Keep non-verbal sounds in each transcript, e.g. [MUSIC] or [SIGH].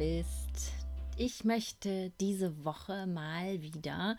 bist. Ich möchte diese Woche mal wieder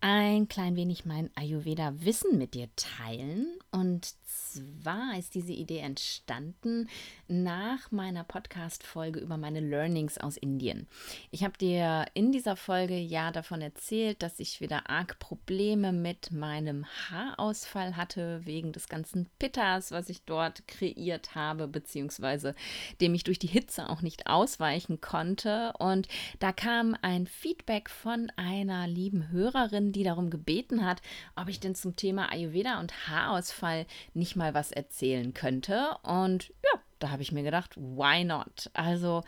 ein klein wenig mein Ayurveda-Wissen mit dir teilen. Und zwar ist diese Idee entstanden nach meiner Podcast-Folge über meine Learnings aus Indien. Ich habe dir in dieser Folge ja davon erzählt, dass ich wieder arg Probleme mit meinem Haarausfall hatte, wegen des ganzen Pitters, was ich dort kreiert habe, beziehungsweise dem ich durch die Hitze auch nicht ausweichen konnte. Und da kam ein Feedback von einer lieben Hörerin, die darum gebeten hat, ob ich denn zum Thema Ayurveda und Haarausfall nicht mal was erzählen könnte. Und ja, da habe ich mir gedacht, why not? Also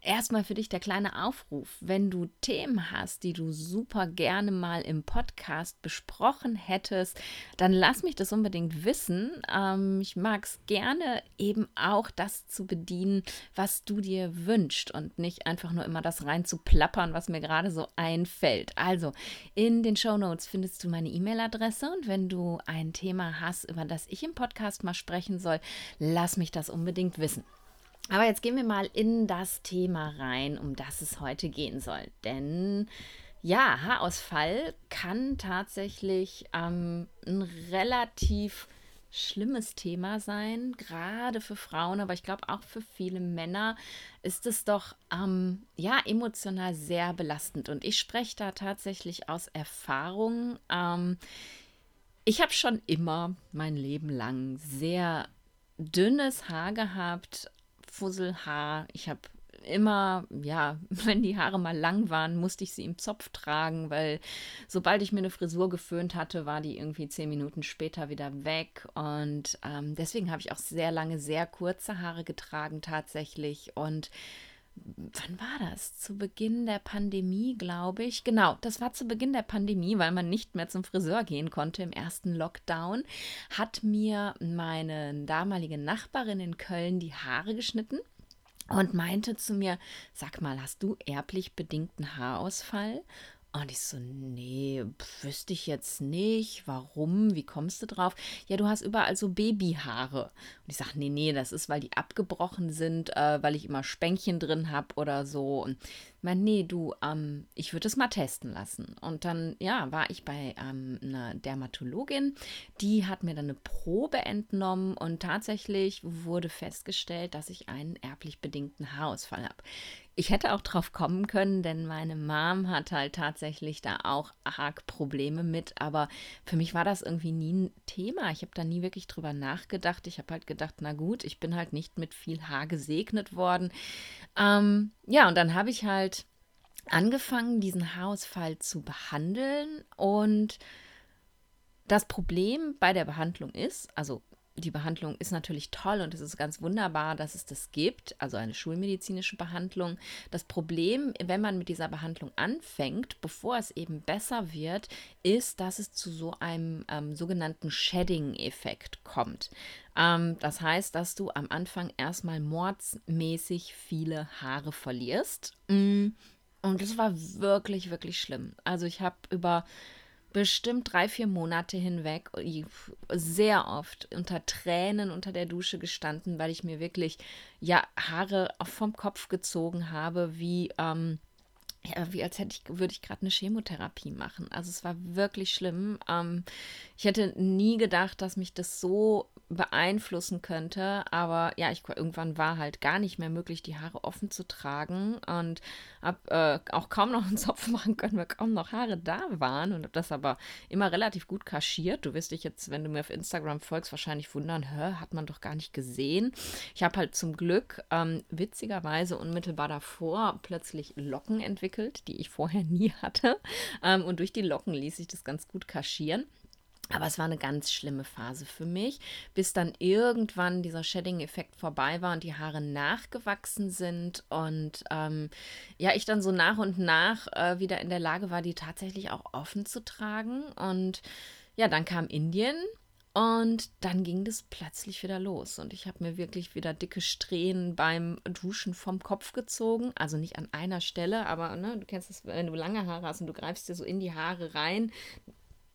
Erstmal für dich der kleine Aufruf, wenn du Themen hast, die du super gerne mal im Podcast besprochen hättest, dann lass mich das unbedingt wissen. Ähm, ich mag es gerne eben auch das zu bedienen, was du dir wünschst und nicht einfach nur immer das rein zu plappern, was mir gerade so einfällt. Also in den Show Notes findest du meine E-Mail-Adresse und wenn du ein Thema hast, über das ich im Podcast mal sprechen soll, lass mich das unbedingt wissen. Aber jetzt gehen wir mal in das Thema rein, um das es heute gehen soll. Denn ja, Haarausfall kann tatsächlich ähm, ein relativ schlimmes Thema sein, gerade für Frauen, aber ich glaube auch für viele Männer ist es doch ähm, ja emotional sehr belastend. Und ich spreche da tatsächlich aus Erfahrung. Ähm, ich habe schon immer mein Leben lang sehr dünnes Haar gehabt, Fusselhaar. Ich habe immer, ja, [LAUGHS] wenn die Haare mal lang waren, musste ich sie im Zopf tragen, weil sobald ich mir eine Frisur geföhnt hatte, war die irgendwie zehn Minuten später wieder weg. Und ähm, deswegen habe ich auch sehr lange sehr kurze Haare getragen tatsächlich. Und wann war das? Zu Beginn der Pandemie, glaube ich. Genau, das war zu Beginn der Pandemie, weil man nicht mehr zum Friseur gehen konnte im ersten Lockdown, hat mir meine damalige Nachbarin in Köln die Haare geschnitten und meinte zu mir, sag mal, hast du erblich bedingten Haarausfall? Und ich so, nee, wüsste ich jetzt nicht. Warum? Wie kommst du drauf? Ja, du hast überall so Babyhaare. Und ich sage, nee, nee, das ist, weil die abgebrochen sind, äh, weil ich immer Spänkchen drin habe oder so. Und ich meine, nee, du, ähm, ich würde es mal testen lassen. Und dann, ja, war ich bei ähm, einer Dermatologin, die hat mir dann eine Probe entnommen und tatsächlich wurde festgestellt, dass ich einen erblich bedingten Haarausfall habe. Ich hätte auch drauf kommen können, denn meine Mom hat halt tatsächlich da auch arg Probleme mit, aber für mich war das irgendwie nie ein Thema. Ich habe da nie wirklich drüber nachgedacht. Ich habe halt gedacht, na gut, ich bin halt nicht mit viel Haar gesegnet worden. Ähm, ja, und dann habe ich halt angefangen, diesen Haarausfall zu behandeln und das Problem bei der Behandlung ist, also die Behandlung ist natürlich toll und es ist ganz wunderbar, dass es das gibt, also eine schulmedizinische Behandlung. Das Problem, wenn man mit dieser Behandlung anfängt, bevor es eben besser wird, ist, dass es zu so einem ähm, sogenannten Shedding-Effekt kommt. Ähm, das heißt, dass du am Anfang erstmal mordsmäßig viele Haare verlierst. Mm. Und das war wirklich, wirklich schlimm. Also ich habe über bestimmt drei, vier Monate hinweg sehr oft unter Tränen unter der Dusche gestanden, weil ich mir wirklich ja Haare vom Kopf gezogen habe, wie ähm, ja, wie als hätte ich, würde ich gerade eine Chemotherapie machen. Also es war wirklich schlimm. Ähm, ich hätte nie gedacht, dass mich das so beeinflussen könnte. Aber ja, ich, irgendwann war halt gar nicht mehr möglich, die Haare offen zu tragen und habe äh, auch kaum noch einen Zopf [LAUGHS] machen können, weil kaum noch Haare da waren und habe das aber immer relativ gut kaschiert. Du wirst dich jetzt, wenn du mir auf Instagram folgst, wahrscheinlich wundern, hä, hat man doch gar nicht gesehen. Ich habe halt zum Glück ähm, witzigerweise unmittelbar davor plötzlich Locken entwickelt, die ich vorher [LAUGHS] nie hatte. Ähm, und durch die Locken ließ sich das ganz gut kaschieren. Aber es war eine ganz schlimme Phase für mich, bis dann irgendwann dieser Shedding-Effekt vorbei war und die Haare nachgewachsen sind und ähm, ja, ich dann so nach und nach äh, wieder in der Lage war, die tatsächlich auch offen zu tragen. Und ja, dann kam Indien und dann ging das plötzlich wieder los. Und ich habe mir wirklich wieder dicke Strähnen beim Duschen vom Kopf gezogen. Also nicht an einer Stelle, aber ne, du kennst es, wenn du lange Haare hast und du greifst dir so in die Haare rein,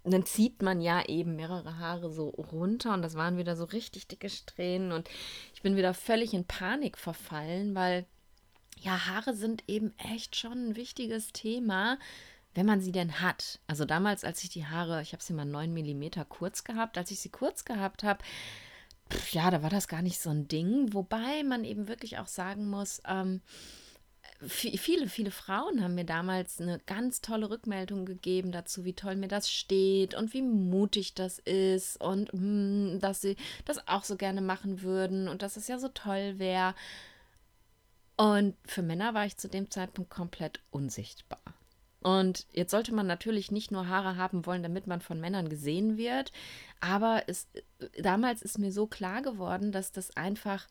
dann zieht man ja eben mehrere Haare so runter und das waren wieder so richtig dicke Strähnen und ich bin wieder völlig in Panik verfallen, weil ja, Haare sind eben echt schon ein wichtiges Thema, wenn man sie denn hat. Also damals, als ich die Haare, ich habe sie mal 9 mm kurz gehabt, als ich sie kurz gehabt habe, ja, da war das gar nicht so ein Ding. Wobei man eben wirklich auch sagen muss, ähm, viele, viele Frauen haben mir damals eine ganz tolle Rückmeldung gegeben dazu, wie toll mir das steht und wie mutig das ist und mh, hm, dass sie das auch so gerne machen würden und dass es ja so toll wäre. Und für Männer war ich zu dem Zeitpunkt komplett unsichtbar. Und jetzt sollte man natürlich nicht nur Haare haben wollen, damit man von Männern gesehen wird. Aber es, damals ist mir so klar geworden, dass das einfach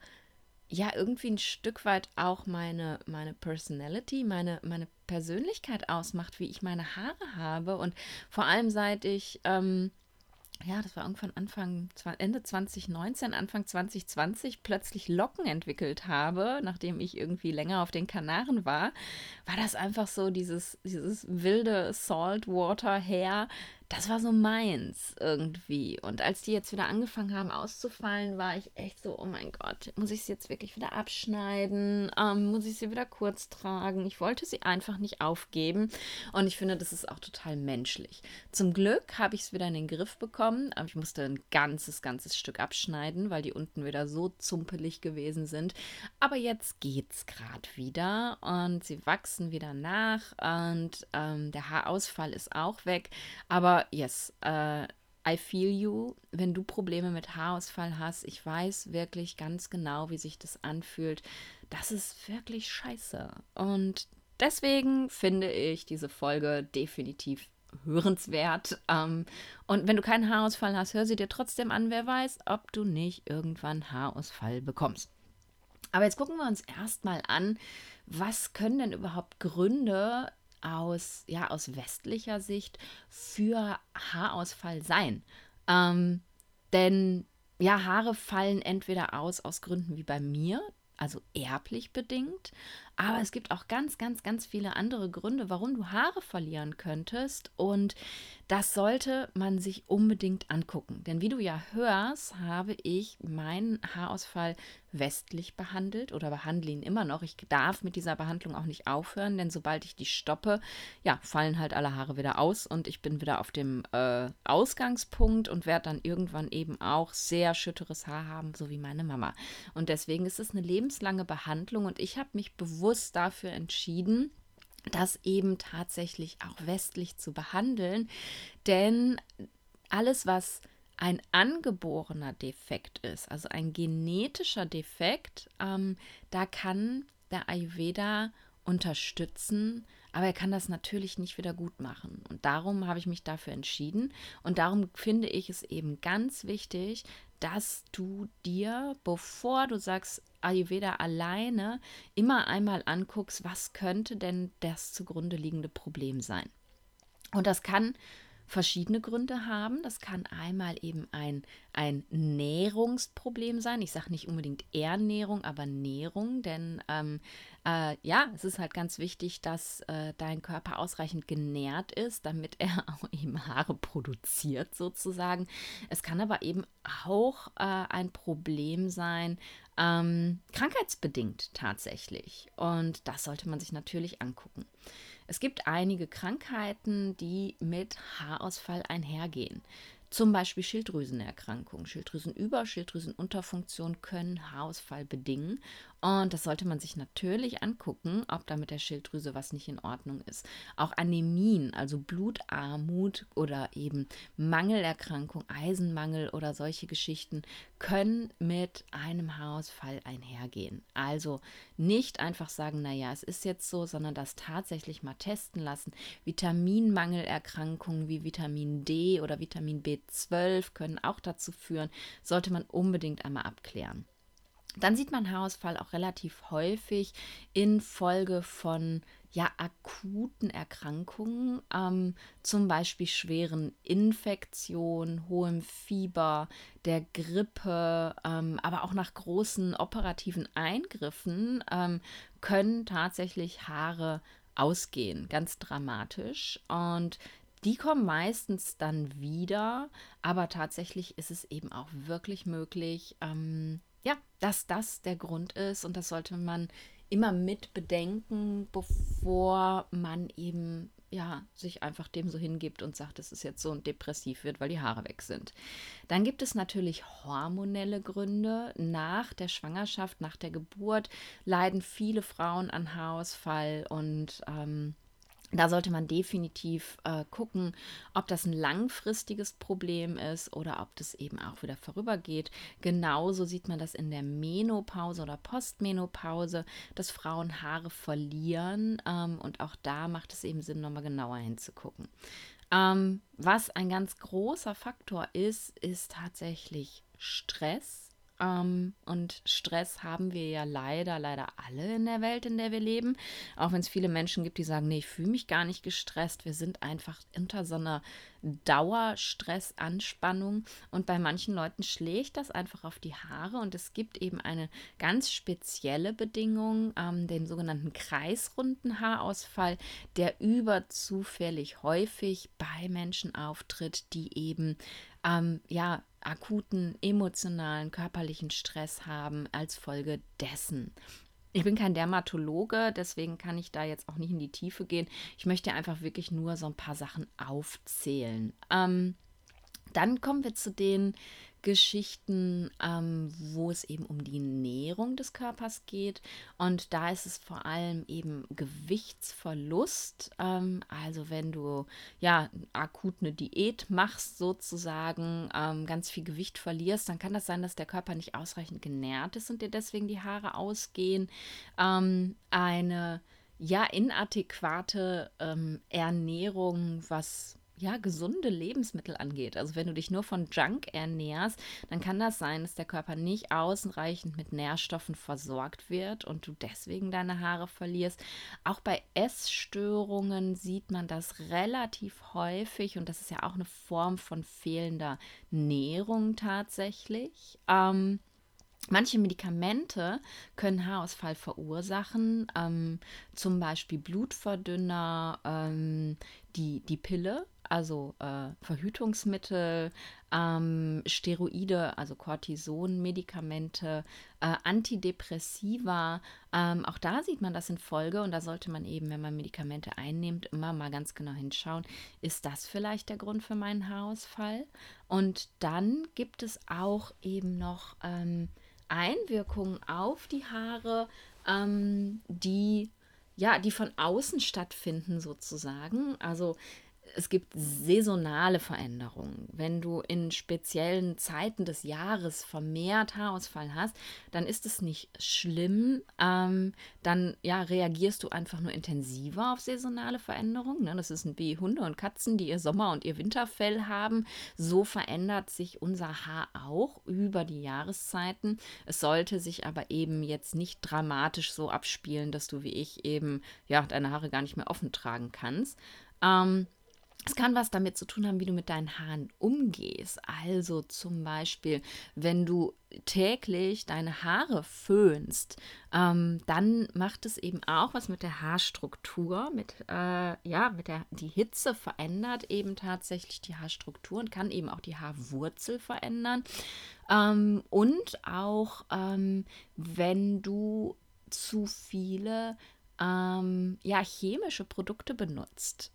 ja irgendwie ein Stück weit auch meine, meine Personality, meine, meine Persönlichkeit ausmacht, wie ich meine Haare habe. Und vor allem seit ich ähm, ja, das war irgendwann Anfang, Ende 2019, Anfang 2020 plötzlich Locken entwickelt habe, nachdem ich irgendwie länger auf den Kanaren war, war das einfach so dieses, dieses wilde Saltwater Hair, das war so meins irgendwie. Und als die jetzt wieder angefangen haben auszufallen, war ich echt so, oh mein Gott, muss ich sie jetzt wirklich wieder abschneiden? Ähm, muss ich sie wieder kurz tragen? Ich wollte sie einfach nicht aufgeben. Und ich finde, das ist auch total menschlich. Zum Glück habe ich es wieder in den Griff bekommen, aber ich musste ein ganzes, ganzes Stück abschneiden, weil die unten wieder so zumpelig gewesen sind. Aber jetzt geht's gerade wieder und sie wachsen wieder nach und ähm, der Haarausfall ist auch weg. Aber yes, uh, I feel you. Wenn du Probleme mit Haarausfall hast, ich weiß wirklich ganz genau, wie sich das anfühlt. Das ist wirklich scheiße. Und deswegen finde ich diese Folge definitiv hörenswert. Ähm, und wenn du keinen Haarausfall hast, hör sie dir trotzdem an. Wer weiß, ob du nicht irgendwann Haarausfall bekommst. Aber jetzt gucken wir uns erstmal an, was können denn überhaupt Gründe aus, ja, aus westlicher Sicht für Haarausfall sein. Ähm, denn ja, Haare fallen entweder aus aus Gründen wie bei mir, also erblich bedingt, aber es gibt auch ganz, ganz, ganz viele andere Gründe, warum du Haare verlieren könntest. Und das sollte man sich unbedingt angucken. Denn wie du ja hörst, habe ich meinen Haarausfall westlich behandelt oder behandle ihn immer noch. Ich darf mit dieser Behandlung auch nicht aufhören, denn sobald ich die stoppe, ja, fallen halt alle Haare wieder aus und ich bin wieder auf dem äh, Ausgangspunkt und werde dann irgendwann eben auch sehr schütteres Haar haben, so wie meine Mama. Und deswegen ist es eine lebenslange Behandlung und ich habe mich bewusst dafür entschieden, das eben tatsächlich auch westlich zu behandeln. Denn alles, was ein angeborener Defekt ist, also ein genetischer Defekt, ähm, da kann der Ayurveda unterstützen, aber er kann das natürlich nicht wieder gut machen. Und darum habe ich mich dafür entschieden. Und darum finde ich es eben ganz wichtig, dass du dir, bevor du sagst, Ayurveda alleine, immer einmal anguckst, was könnte denn das zugrunde liegende Problem sein. Und das kann verschiedene Gründe haben. Das kann einmal eben ein, ein Nährungsproblem sein. Ich sage nicht unbedingt Ernährung, aber Nährung, denn ähm, äh, ja, es ist halt ganz wichtig, dass äh, dein Körper ausreichend genährt ist, damit er [LAUGHS] auch eben Haare produziert sozusagen. Es kann aber eben auch äh, ein Problem sein, ähm, krankheitsbedingt tatsächlich. Und das sollte man sich natürlich angucken. Es gibt einige Krankheiten, die mit Haarausfall einhergehen. Zum Beispiel Schilddrüsenerkrankungen. Schilddrüsenüber-, Schilddrüsenunterfunktion können Haarausfall bedingen. Und das sollte man sich natürlich angucken, ob da mit der Schilddrüse was nicht in Ordnung ist. Auch Anämien, also Blutarmut oder eben Mangelerkrankung, Eisenmangel oder solche Geschichten können mit einem Haarausfall einhergehen. Also nicht einfach sagen, naja, es ist jetzt so, sondern das tatsächlich mal testen lassen. Vitaminmangelerkrankungen wie Vitamin D oder Vitamin B12 können auch dazu führen, sollte man unbedingt einmal abklären. Dann sieht man Haarausfall auch relativ häufig in Folge von ja, akuten Erkrankungen, ähm, zum Beispiel schweren Infektionen, hohem Fieber, der Grippe, ähm, aber auch nach großen operativen Eingriffen ähm, können tatsächlich Haare ausgehen, ganz dramatisch. Und die kommen meistens dann wieder, aber tatsächlich ist es eben auch wirklich möglich, ähm, ja, dass das der Grund ist und das sollte man immer mit bedenken, bevor man eben ja, sich einfach dem so hingibt und sagt, es ist jetzt so und depressiv wird, weil die Haare weg sind. Dann gibt es natürlich hormonelle Gründe. Nach der Schwangerschaft, nach der Geburt leiden viele Frauen an Haarausfall und ähm, da sollte man definitiv äh, gucken, ob das ein langfristiges Problem ist oder ob das eben auch wieder vorübergeht. Genauso sieht man das in der Menopause oder Postmenopause, dass Frauen Haare verlieren. Ähm, und auch da macht es eben Sinn, nochmal genauer hinzugucken. Ähm, was ein ganz großer Faktor ist, ist tatsächlich Stress. Ähm, und Stress haben wir ja leider, leider alle in der Welt, in der wir leben. Auch wenn es viele Menschen gibt, die sagen, nee, ich fühle mich gar nicht gestresst. Wir sind einfach unter so einer Dauerstressanspannung. Und bei manchen Leuten schlägt das einfach auf die Haare. Und es gibt eben eine ganz spezielle Bedingung, ähm, den sogenannten kreisrunden Haarausfall, der überzufällig häufig bei Menschen auftritt, die eben ähm, ja, akuten emotionalen, körperlichen Stress haben als Folge dessen. Ich bin kein Dermatologe, deswegen kann ich da jetzt auch nicht in die Tiefe gehen. Ich möchte einfach wirklich nur so ein paar Sachen aufzählen. Ähm, dann kommen wir zu den Geschichten, ähm, wo es eben um die Nährung des Körpers geht. Und da ist es vor allem eben Gewichtsverlust. Ähm, also wenn du ja akut eine Diät machst, sozusagen ähm, ganz viel Gewicht verlierst, dann kann das sein, dass der Körper nicht ausreichend genährt ist und dir deswegen die Haare ausgehen. Ähm, eine ja inadäquate ähm, Ernährung, was ja, gesunde Lebensmittel angeht. Also wenn du dich nur von Junk ernährst, dann kann das sein, dass der Körper nicht ausreichend mit Nährstoffen versorgt wird und du deswegen deine Haare verlierst. Auch bei Essstörungen sieht man das relativ häufig und das ist ja auch eine Form von fehlender Nährung tatsächlich. Ähm, Manche Medikamente können Haarausfall verursachen, ähm, zum Beispiel Blutverdünner, ähm, die, die Pille also äh, Verhütungsmittel, ähm, Steroide, also Cortison-Medikamente, äh, Antidepressiva. Ähm, auch da sieht man das in Folge und da sollte man eben, wenn man Medikamente einnimmt, immer mal ganz genau hinschauen, ist das vielleicht der Grund für meinen Haarausfall? Und dann gibt es auch eben noch ähm, Einwirkungen auf die Haare, ähm, die ja, die von außen stattfinden sozusagen. Also es gibt saisonale Veränderungen. Wenn du in speziellen Zeiten des Jahres vermehrt Haarausfall hast, dann ist es nicht schlimm. Ähm, dann ja, reagierst du einfach nur intensiver auf saisonale Veränderungen. Ne? Das ist wie Hunde und Katzen, die ihr Sommer- und ihr Winterfell haben. So verändert sich unser Haar auch über die Jahreszeiten. Es sollte sich aber eben jetzt nicht dramatisch so abspielen, dass du wie ich eben ja deine Haare gar nicht mehr offen tragen kannst. Ähm, es kann was damit zu tun haben, wie du mit deinen Haaren umgehst. Also zum Beispiel, wenn du täglich deine Haare föhnst, ähm, dann macht es eben auch was mit der Haarstruktur, mit äh, ja, mit der die Hitze verändert eben tatsächlich die Haarstruktur und kann eben auch die Haarwurzel verändern. Ähm, und auch ähm, wenn du zu viele ähm, ja chemische Produkte benutzt.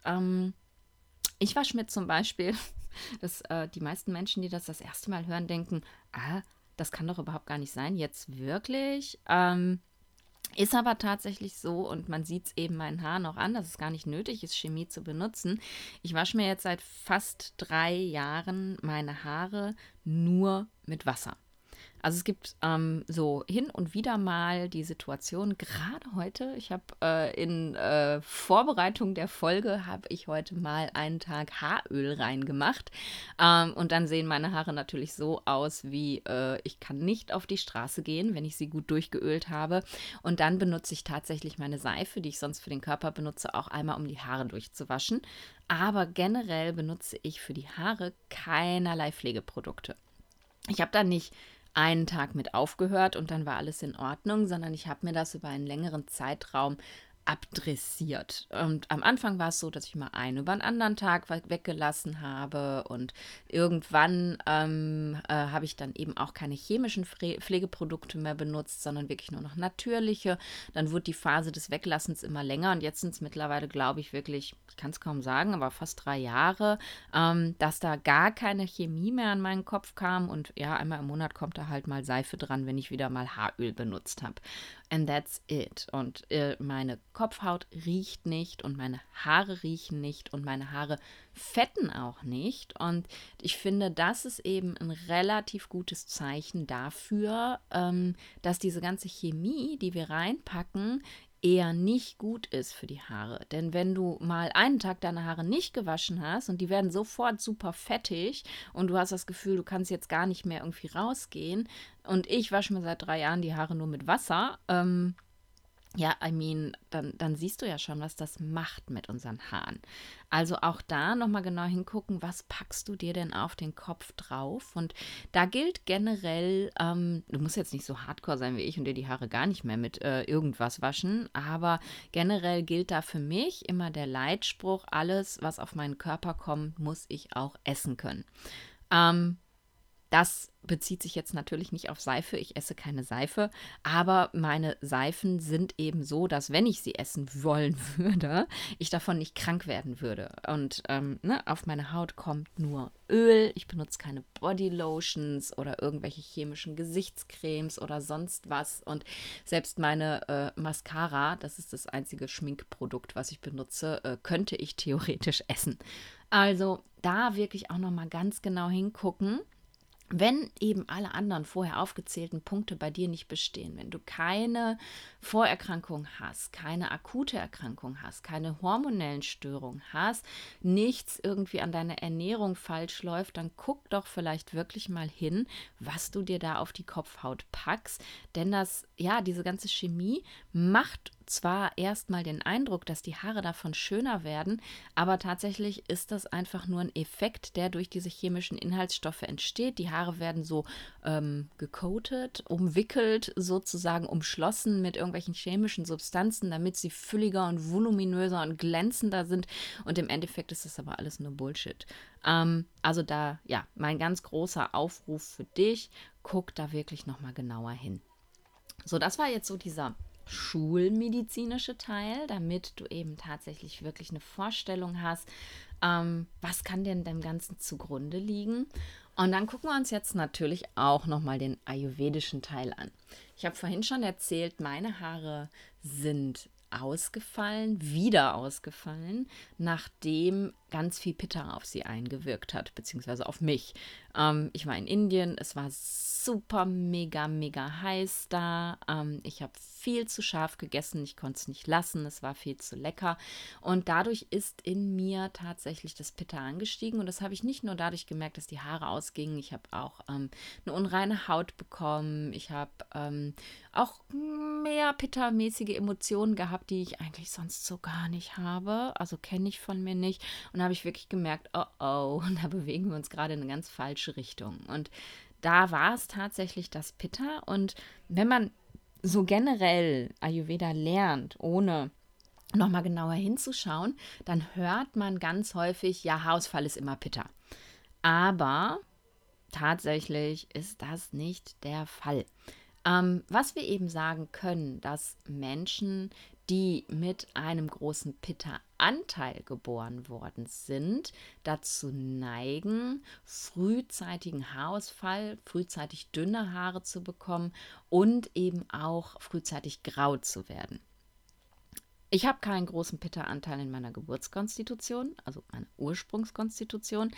Ich wasche mir zum Beispiel, [LAUGHS] dass äh, die meisten Menschen, die das das erste Mal hören, denken, ah, das kann doch überhaupt gar nicht sein, jetzt wirklich. Ähm, ist aber tatsächlich so und man sieht es eben meinen Haaren auch an, dass es gar nicht nötig ist, Chemie zu benutzen. Ich wasche mir jetzt seit fast drei Jahren meine Haare nur mit Wasser. Also es gibt ähm, so hin und wieder mal die Situation, gerade heute, ich habe äh, in äh, Vorbereitung der Folge, habe ich heute mal einen Tag Haaröl reingemacht. Ähm, und dann sehen meine Haare natürlich so aus, wie äh, ich kann nicht auf die Straße gehen, wenn ich sie gut durchgeölt habe. Und dann benutze ich tatsächlich meine Seife, die ich sonst für den Körper benutze, auch einmal, um die Haare durchzuwaschen. Aber generell benutze ich für die Haare keinerlei Pflegeprodukte. Ich habe da nicht einen Tag mit aufgehört und dann war alles in Ordnung, sondern ich habe mir das über einen längeren Zeitraum abdressiert. Und am Anfang war es so, dass ich mal einen über den anderen Tag weggelassen habe und irgendwann ähm, äh, habe ich dann eben auch keine chemischen Pflegeprodukte mehr benutzt, sondern wirklich nur noch natürliche. Dann wurde die Phase des Weglassens immer länger und jetzt sind es mittlerweile, glaube ich, wirklich, ich kann es kaum sagen, aber fast drei Jahre, ähm, dass da gar keine Chemie mehr an meinen Kopf kam und ja, einmal im Monat kommt da halt mal Seife dran, wenn ich wieder mal Haaröl benutzt habe. And that's it. Und äh, meine Kopfhaut riecht nicht und meine Haare riechen nicht und meine Haare fetten auch nicht. Und ich finde, das ist eben ein relativ gutes Zeichen dafür, ähm, dass diese ganze Chemie, die wir reinpacken, eher nicht gut ist für die Haare. Denn wenn du mal einen Tag deine Haare nicht gewaschen hast und die werden sofort super fettig und du hast das Gefühl, du kannst jetzt gar nicht mehr irgendwie rausgehen und ich wasche mir seit drei Jahren die Haare nur mit Wasser, ähm, ja, I mean, dann, dann siehst du ja schon, was das macht mit unseren Haaren. Also auch da nochmal genau hingucken, was packst du dir denn auf den Kopf drauf? Und da gilt generell, ähm, du musst jetzt nicht so hardcore sein wie ich und dir die Haare gar nicht mehr mit äh, irgendwas waschen, aber generell gilt da für mich immer der Leitspruch, alles, was auf meinen Körper kommt, muss ich auch essen können. Ähm, das bezieht sich jetzt natürlich nicht auf Seife. Ich esse keine Seife, aber meine Seifen sind eben so, dass wenn ich sie essen wollen [LAUGHS] würde, ich davon nicht krank werden würde. Und ähm, ne, auf meine Haut kommt nur Öl. Ich benutze keine Body Lotions oder irgendwelche chemischen Gesichtscremes oder sonst was. Und selbst meine äh, Mascara, das ist das einzige Schminkprodukt, was ich benutze, äh, könnte ich theoretisch essen. Also da wirklich auch noch mal ganz genau hingucken wenn eben alle anderen vorher aufgezählten Punkte bei dir nicht bestehen, wenn du keine Vorerkrankung hast, keine akute Erkrankung hast, keine hormonellen Störungen hast, nichts irgendwie an deiner Ernährung falsch läuft, dann guck doch vielleicht wirklich mal hin, was du dir da auf die Kopfhaut packst, denn das ja, diese ganze Chemie macht zwar erstmal den Eindruck, dass die Haare davon schöner werden, aber tatsächlich ist das einfach nur ein Effekt, der durch diese chemischen Inhaltsstoffe entsteht. Die Haare werden so ähm, gecoatet, umwickelt, sozusagen umschlossen mit irgendwelchen chemischen Substanzen, damit sie fülliger und voluminöser und glänzender sind. Und im Endeffekt ist das aber alles nur Bullshit. Ähm, also da, ja, mein ganz großer Aufruf für dich, guck da wirklich nochmal genauer hin. So, das war jetzt so dieser schulmedizinische Teil, damit du eben tatsächlich wirklich eine Vorstellung hast, ähm, was kann denn dem Ganzen zugrunde liegen. Und dann gucken wir uns jetzt natürlich auch nochmal den ayurvedischen Teil an. Ich habe vorhin schon erzählt, meine Haare sind ausgefallen, wieder ausgefallen, nachdem ganz viel Pitta auf sie eingewirkt hat, beziehungsweise auf mich. Ähm, ich war in Indien, es war super, mega, mega heiß da. Ähm, ich habe viel zu scharf gegessen, ich konnte es nicht lassen, es war viel zu lecker. Und dadurch ist in mir tatsächlich das Pitta angestiegen. Und das habe ich nicht nur dadurch gemerkt, dass die Haare ausgingen, ich habe auch ähm, eine unreine Haut bekommen, ich habe ähm, auch mehr Pitta-mäßige Emotionen gehabt, die ich eigentlich sonst so gar nicht habe. Also kenne ich von mir nicht. Und habe ich wirklich gemerkt, oh oh, [LAUGHS] da bewegen wir uns gerade in eine ganz falsche Richtung. Und da war es tatsächlich das Pitta. Und wenn man so generell Ayurveda lernt, ohne nochmal genauer hinzuschauen, dann hört man ganz häufig, ja, Haarausfall ist immer Pitta. Aber tatsächlich ist das nicht der Fall. Ähm, was wir eben sagen können, dass Menschen, die mit einem großen Pitta-Anteil geboren worden sind, dazu neigen, frühzeitigen Haarausfall, frühzeitig dünne Haare zu bekommen und eben auch frühzeitig grau zu werden. Ich habe keinen großen Pitta-Anteil in meiner Geburtskonstitution, also meiner Ursprungskonstitution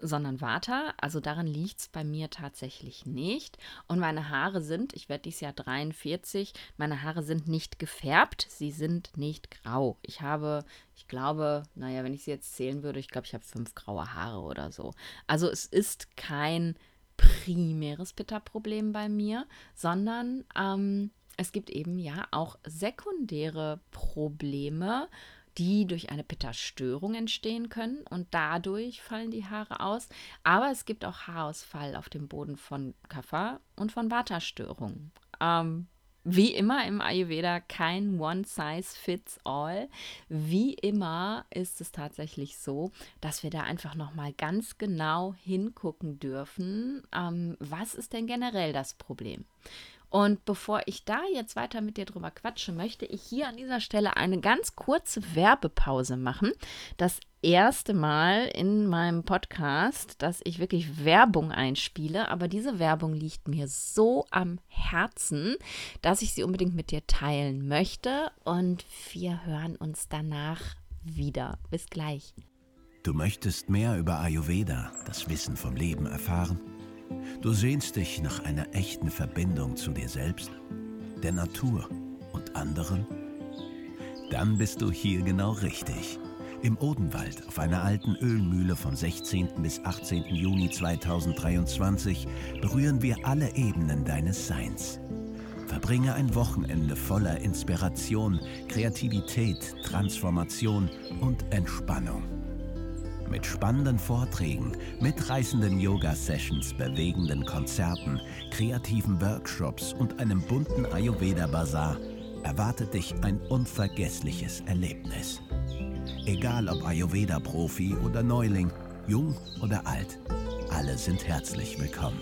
sondern Vata. Also daran liegt es bei mir tatsächlich nicht. Und meine Haare sind, ich werde dieses Jahr 43, meine Haare sind nicht gefärbt, sie sind nicht grau. Ich habe, ich glaube, naja, wenn ich sie jetzt zählen würde, ich glaube, ich habe fünf graue Haare oder so. Also es ist kein primäres Pitta-Problem bei mir, sondern ähm, es gibt eben ja auch sekundäre Probleme, die durch eine Pitta-Störung entstehen können und dadurch fallen die Haare aus. Aber es gibt auch Haarausfall auf dem Boden von Kapha und von Vata-Störungen. Ähm, wie immer im Ayurveda kein One Size Fits All. Wie immer ist es tatsächlich so, dass wir da einfach noch mal ganz genau hingucken dürfen. Ähm, was ist denn generell das Problem? Und bevor ich da jetzt weiter mit dir drüber quatsche, möchte ich hier an dieser Stelle eine ganz kurze Werbepause machen. Das erste Mal in meinem Podcast, dass ich wirklich Werbung einspiele, aber diese Werbung liegt mir so am Herzen, dass ich sie unbedingt mit dir teilen möchte und wir hören uns danach wieder. Bis gleich. Du möchtest mehr über Ayurveda, das Wissen vom Leben erfahren? Du sehnst dich nach einer echten Verbindung zu dir selbst, der Natur und anderen? Dann bist du hier genau richtig. Im Odenwald auf einer alten Ölmühle vom 16. bis 18. Juni 2023 berühren wir alle Ebenen deines Seins. Verbringe ein Wochenende voller Inspiration, Kreativität, Transformation und Entspannung. Mit spannenden Vorträgen, mitreißenden Yoga-Sessions, bewegenden Konzerten, kreativen Workshops und einem bunten Ayurveda-Bazar erwartet dich ein unvergessliches Erlebnis. Egal ob Ayurveda-Profi oder Neuling, jung oder alt, alle sind herzlich willkommen.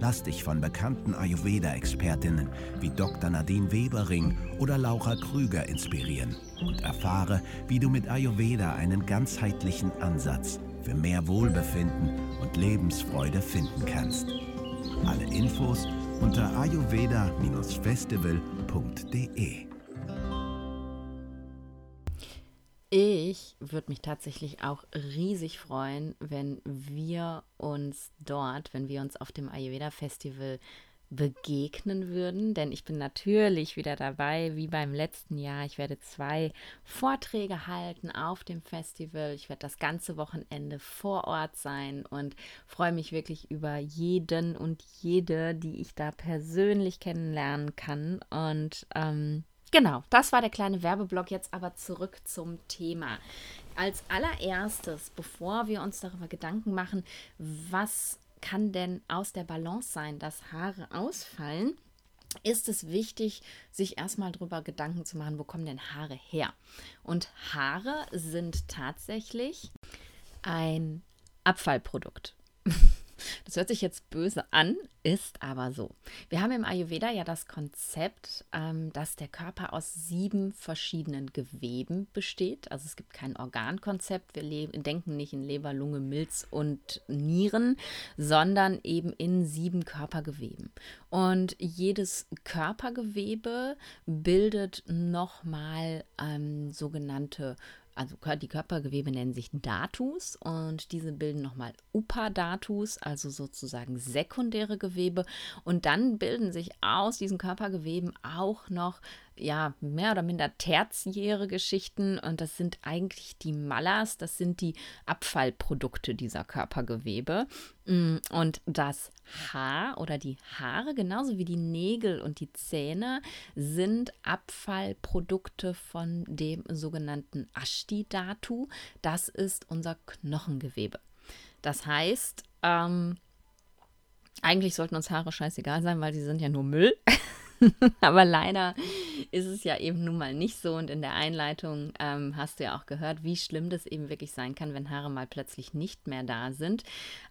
Lass dich von bekannten Ayurveda-Expertinnen wie Dr. Nadine Webering oder Laura Krüger inspirieren und erfahre, wie du mit Ayurveda einen ganzheitlichen Ansatz für mehr Wohlbefinden und Lebensfreude finden kannst. Alle Infos unter ayurveda-festival.de. Ich würde mich tatsächlich auch riesig freuen, wenn wir uns dort, wenn wir uns auf dem Ayurveda Festival begegnen würden, denn ich bin natürlich wieder dabei, wie beim letzten Jahr. Ich werde zwei Vorträge halten auf dem Festival. Ich werde das ganze Wochenende vor Ort sein und freue mich wirklich über jeden und jede, die ich da persönlich kennenlernen kann. Und ähm, Genau, das war der kleine Werbeblock. Jetzt aber zurück zum Thema. Als allererstes, bevor wir uns darüber Gedanken machen, was kann denn aus der Balance sein, dass Haare ausfallen, ist es wichtig, sich erstmal darüber Gedanken zu machen, wo kommen denn Haare her? Und Haare sind tatsächlich ein Abfallprodukt. [LAUGHS] Das hört sich jetzt böse an, ist aber so. Wir haben im Ayurveda ja das Konzept, ähm, dass der Körper aus sieben verschiedenen Geweben besteht. Also es gibt kein Organkonzept. Wir denken nicht in Leber, Lunge, Milz und Nieren, sondern eben in sieben Körpergeweben. Und jedes Körpergewebe bildet nochmal ähm, sogenannte also die Körpergewebe nennen sich Datus und diese bilden nochmal Upadatus, also sozusagen sekundäre Gewebe. Und dann bilden sich aus diesen Körpergeweben auch noch ja, mehr oder minder tertiäre Geschichten und das sind eigentlich die Mallas, das sind die Abfallprodukte dieser Körpergewebe. Mm, und das Haar oder die Haare, genauso wie die Nägel und die Zähne, sind Abfallprodukte von dem sogenannten Ashti-Datu. Das ist unser Knochengewebe. Das heißt, ähm, eigentlich sollten uns Haare scheißegal sein, weil sie sind ja nur Müll. [LAUGHS] [LAUGHS] Aber leider ist es ja eben nun mal nicht so. Und in der Einleitung ähm, hast du ja auch gehört, wie schlimm das eben wirklich sein kann, wenn Haare mal plötzlich nicht mehr da sind.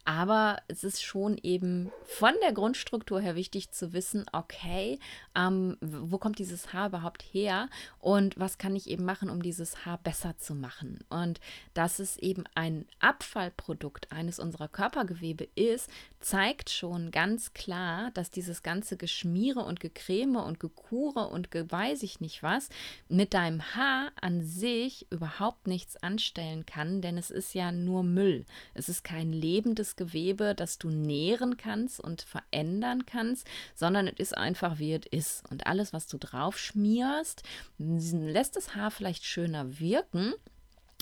Aber es ist schon eben von der Grundstruktur her wichtig zu wissen, okay, ähm, wo kommt dieses Haar überhaupt her und was kann ich eben machen, um dieses Haar besser zu machen. Und dass es eben ein Abfallprodukt eines unserer Körpergewebe ist, zeigt schon ganz klar, dass dieses ganze Geschmiere und Gecreme und Gekure und Ge weiß ich nicht was mit deinem Haar an sich überhaupt nichts anstellen kann, denn es ist ja nur Müll. Es ist kein lebendes Gewebe, das du nähren kannst und verändern kannst, sondern es ist einfach wie es ist. Und alles, was du drauf schmierst, lässt das Haar vielleicht schöner wirken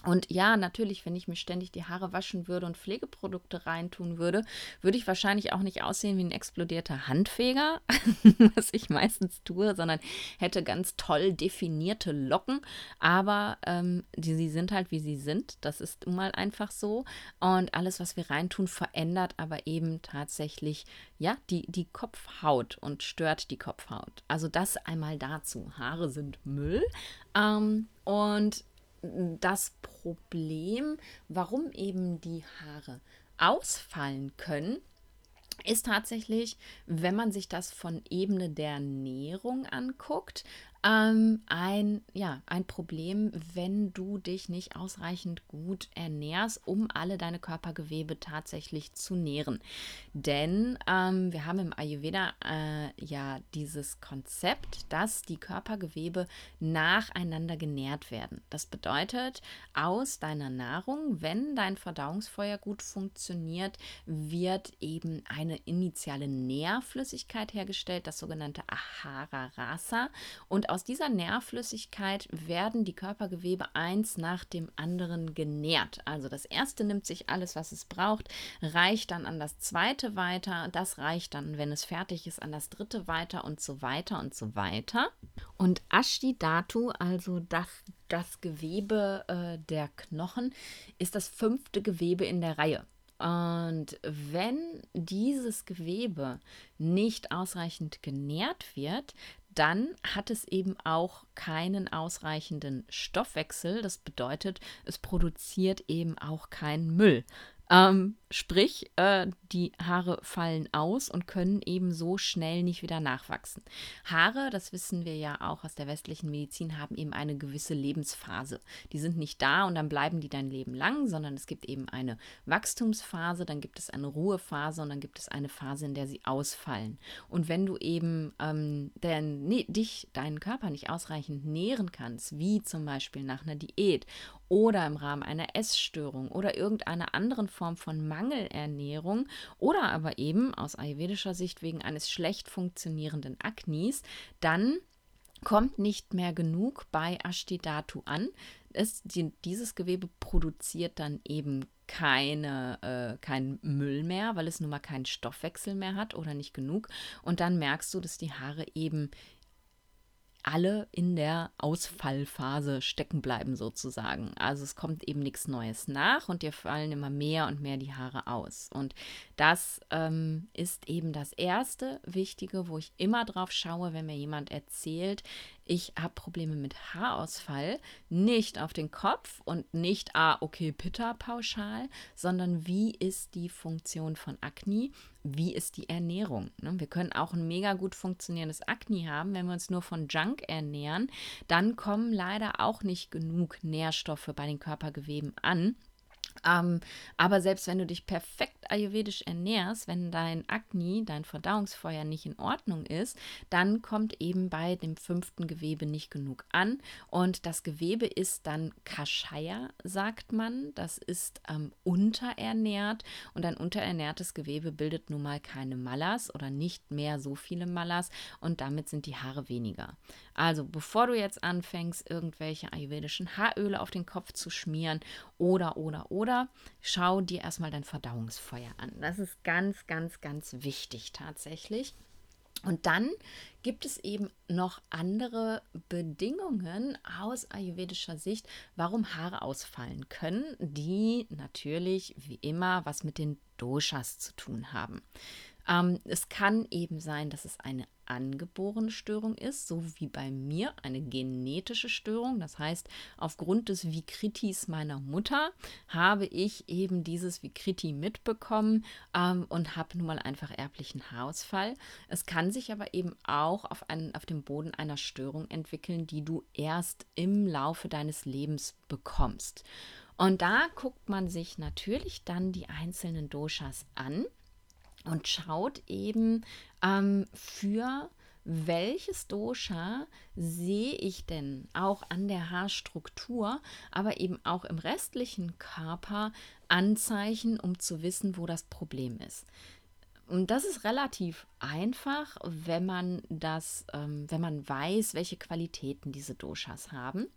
Und ja, natürlich, wenn ich mir ständig die Haare waschen würde und Pflegeprodukte reintun würde, würde ich wahrscheinlich auch nicht aussehen wie ein explodierter Handfeger, [LAUGHS] was ich meistens tue, sondern hätte ganz toll definierte Locken. Aber ähm, die, sie sind halt, wie sie sind. Das ist mal einfach so. Und alles, was wir reintun, verändert aber eben tatsächlich, ja, die, die Kopfhaut und stört die Kopfhaut. Also das einmal dazu. Haare sind Müll. Ähm, und das Problem, warum eben die Haare ausfallen können, ist tatsächlich, wenn man sich das von Ebene der Ernährung anguckt, ähm, ein, ja, ein Problem, wenn du dich nicht ausreichend gut ernährst, um alle deine Körpergewebe tatsächlich zu nähren. Denn ähm, wir haben im Ayurveda äh, ja dieses Konzept, dass die Körpergewebe nacheinander genährt werden. Das bedeutet, aus deiner Nahrung, wenn dein Verdauungsfeuer gut funktioniert, wird eben eine initiale Nährflüssigkeit hergestellt, das sogenannte Ahara Rasa. Und aus dieser Nährflüssigkeit werden die Körpergewebe eins nach dem anderen genährt. Also das erste nimmt sich alles, was es braucht, reicht dann an das zweite weiter, das reicht dann, wenn es fertig ist, an das dritte weiter und so weiter und so weiter. Und Ashdidatu, also das, das Gewebe äh, der Knochen, ist das fünfte Gewebe in der Reihe. Und wenn dieses Gewebe nicht ausreichend genährt wird, dann hat es eben auch keinen ausreichenden Stoffwechsel. Das bedeutet, es produziert eben auch keinen Müll. Ähm, sprich, äh, die Haare fallen aus und können eben so schnell nicht wieder nachwachsen. Haare, das wissen wir ja auch aus der westlichen Medizin, haben eben eine gewisse Lebensphase. Die sind nicht da und dann bleiben die dein Leben lang, sondern es gibt eben eine Wachstumsphase, dann gibt es eine Ruhephase und dann gibt es eine Phase, in der sie ausfallen. Und wenn du eben ähm, den, ne, dich, deinen Körper nicht ausreichend nähren kannst, wie zum Beispiel nach einer Diät oder im Rahmen einer Essstörung oder irgendeiner anderen Form von Mangelernährung oder aber eben aus ayurvedischer Sicht wegen eines schlecht funktionierenden Aknis, dann kommt nicht mehr genug bei Ashtidatu an. Es, die, dieses Gewebe produziert dann eben keine, äh, keinen Müll mehr, weil es nun mal keinen Stoffwechsel mehr hat oder nicht genug. Und dann merkst du, dass die Haare eben alle in der Ausfallphase stecken bleiben sozusagen. Also es kommt eben nichts Neues nach und dir fallen immer mehr und mehr die Haare aus. Und das ähm, ist eben das erste Wichtige, wo ich immer drauf schaue, wenn mir jemand erzählt, ich habe Probleme mit Haarausfall, nicht auf den Kopf und nicht, ah, okay, Pitta pauschal, sondern wie ist die Funktion von Akne? Wie ist die Ernährung? Ne? Wir können auch ein mega gut funktionierendes Akne haben, wenn wir uns nur von Junk ernähren, dann kommen leider auch nicht genug Nährstoffe bei den Körpergeweben an. Ähm, aber selbst wenn du dich perfekt ayurvedisch ernährst, wenn dein Agni, dein Verdauungsfeuer nicht in Ordnung ist, dann kommt eben bei dem fünften Gewebe nicht genug an. Und das Gewebe ist dann Kashaya, sagt man. Das ist ähm, unterernährt. Und ein unterernährtes Gewebe bildet nun mal keine Malas oder nicht mehr so viele Malas. Und damit sind die Haare weniger. Also bevor du jetzt anfängst, irgendwelche ayurvedischen Haaröle auf den Kopf zu schmieren oder, oder, oder, schau dir erstmal dein Verdauungsfeuer an. Das ist ganz, ganz, ganz wichtig tatsächlich. Und dann gibt es eben noch andere Bedingungen aus ayurvedischer Sicht, warum Haare ausfallen können, die natürlich wie immer was mit den Doshas zu tun haben. Ähm, es kann eben sein, dass es eine angeborene Störung ist, so wie bei mir eine genetische Störung. Das heißt, aufgrund des Vikritis meiner Mutter habe ich eben dieses Vikriti mitbekommen ähm, und habe nun mal einfach erblichen Haarausfall. Es kann sich aber eben auch auf, einen, auf dem Boden einer Störung entwickeln, die du erst im Laufe deines Lebens bekommst. Und da guckt man sich natürlich dann die einzelnen Doshas an und schaut eben ähm, für welches Dosha sehe ich denn auch an der Haarstruktur, aber eben auch im restlichen Körper Anzeichen, um zu wissen, wo das Problem ist. Und das ist relativ einfach, wenn man das, ähm, wenn man weiß, welche Qualitäten diese Doshas haben.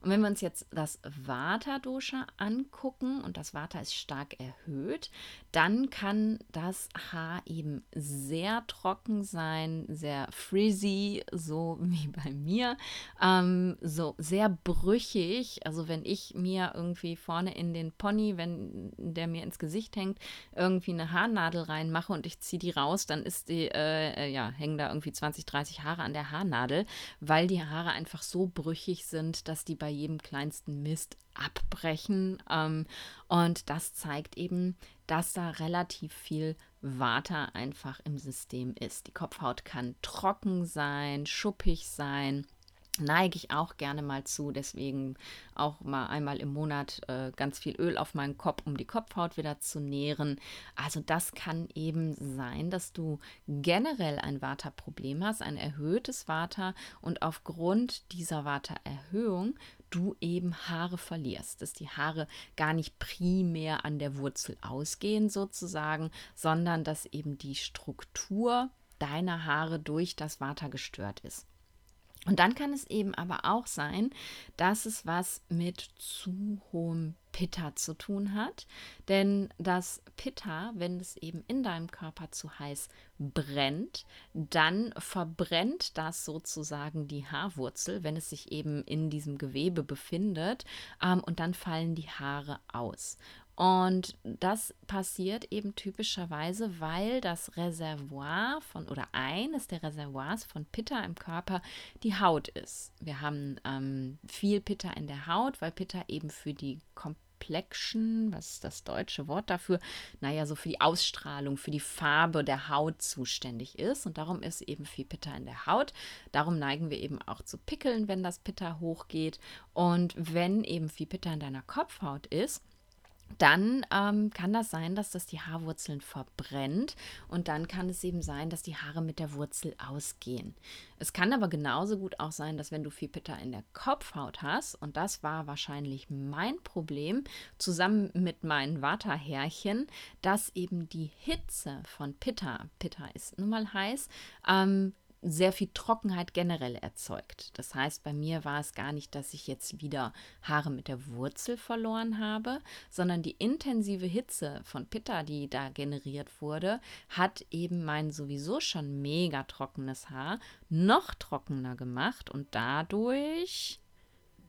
Und wenn wir uns jetzt das Vata-Dosha angucken und das Vata ist stark erhöht, dann kann das Haar eben sehr trocken sein, sehr frizzy, so [LAUGHS] wie bei mir, ähm, so sehr brüchig. Also wenn ich mir irgendwie vorne in den Pony, wenn der mir ins Gesicht hängt, irgendwie eine Haarnadel reinmache und ich ziehe die raus, dann ist die, äh, äh, ja, hängen da irgendwie 20, 30 Haare an der Haarnadel, weil die Haare einfach so brüchig sind, dass die bei jedem kleinsten Mist abbrechen. Ähm, und das zeigt eben, dass da relativ viel Water einfach im System ist. Die Kopfhaut kann trocken sein, schuppig sein neige ich auch gerne mal zu. Deswegen auch mal einmal im Monat äh, ganz viel Öl auf meinen Kopf, um die Kopfhaut wieder zu nähren. Also das kann eben sein, dass du generell ein Vata-Problem hast, ein erhöhtes Vata und aufgrund dieser Vata-Erhöhung du eben Haare verlierst, dass die Haare gar nicht primär an der Wurzel ausgehen sozusagen, sondern dass eben die Struktur deiner Haare durch das Vata gestört ist. Und dann kann es eben aber auch sein, dass es was mit zu hohem Pitta zu tun hat. Denn das Pitta, wenn es eben in deinem Körper zu heiß brennt, dann verbrennt das sozusagen die Haarwurzel, wenn es sich eben in diesem Gewebe befindet. Ähm, und dann fallen die Haare aus. Und das passiert eben typischerweise, weil das Reservoir von oder eines der Reservoirs von Pitta im Körper die Haut ist. Wir haben ähm, viel Pitta in der Haut, weil Pitta eben für die Complexion, was ist das deutsche Wort dafür? Naja, so für die Ausstrahlung, für die Farbe der Haut zuständig ist. Und darum ist eben viel Pitta in der Haut. Darum neigen wir eben auch zu Pickeln, wenn das Pitta hochgeht. Und wenn eben viel Pitta in deiner Kopfhaut ist, dann ähm, kann das sein, dass das die Haarwurzeln verbrennt und dann kann es eben sein, dass die Haare mit der Wurzel ausgehen. Es kann aber genauso gut auch sein, dass wenn du viel Pitta in der Kopfhaut hast, und das war wahrscheinlich mein Problem, zusammen mit meinen Vata-Härchen, dass eben die Hitze von Pitta, Pitta ist nun mal heiß, ähm, sehr viel Trockenheit generell erzeugt. Das heißt, bei mir war es gar nicht, dass ich jetzt wieder Haare mit der Wurzel verloren habe, sondern die intensive Hitze von Pitta, die da generiert wurde, hat eben mein sowieso schon mega trockenes Haar noch trockener gemacht und dadurch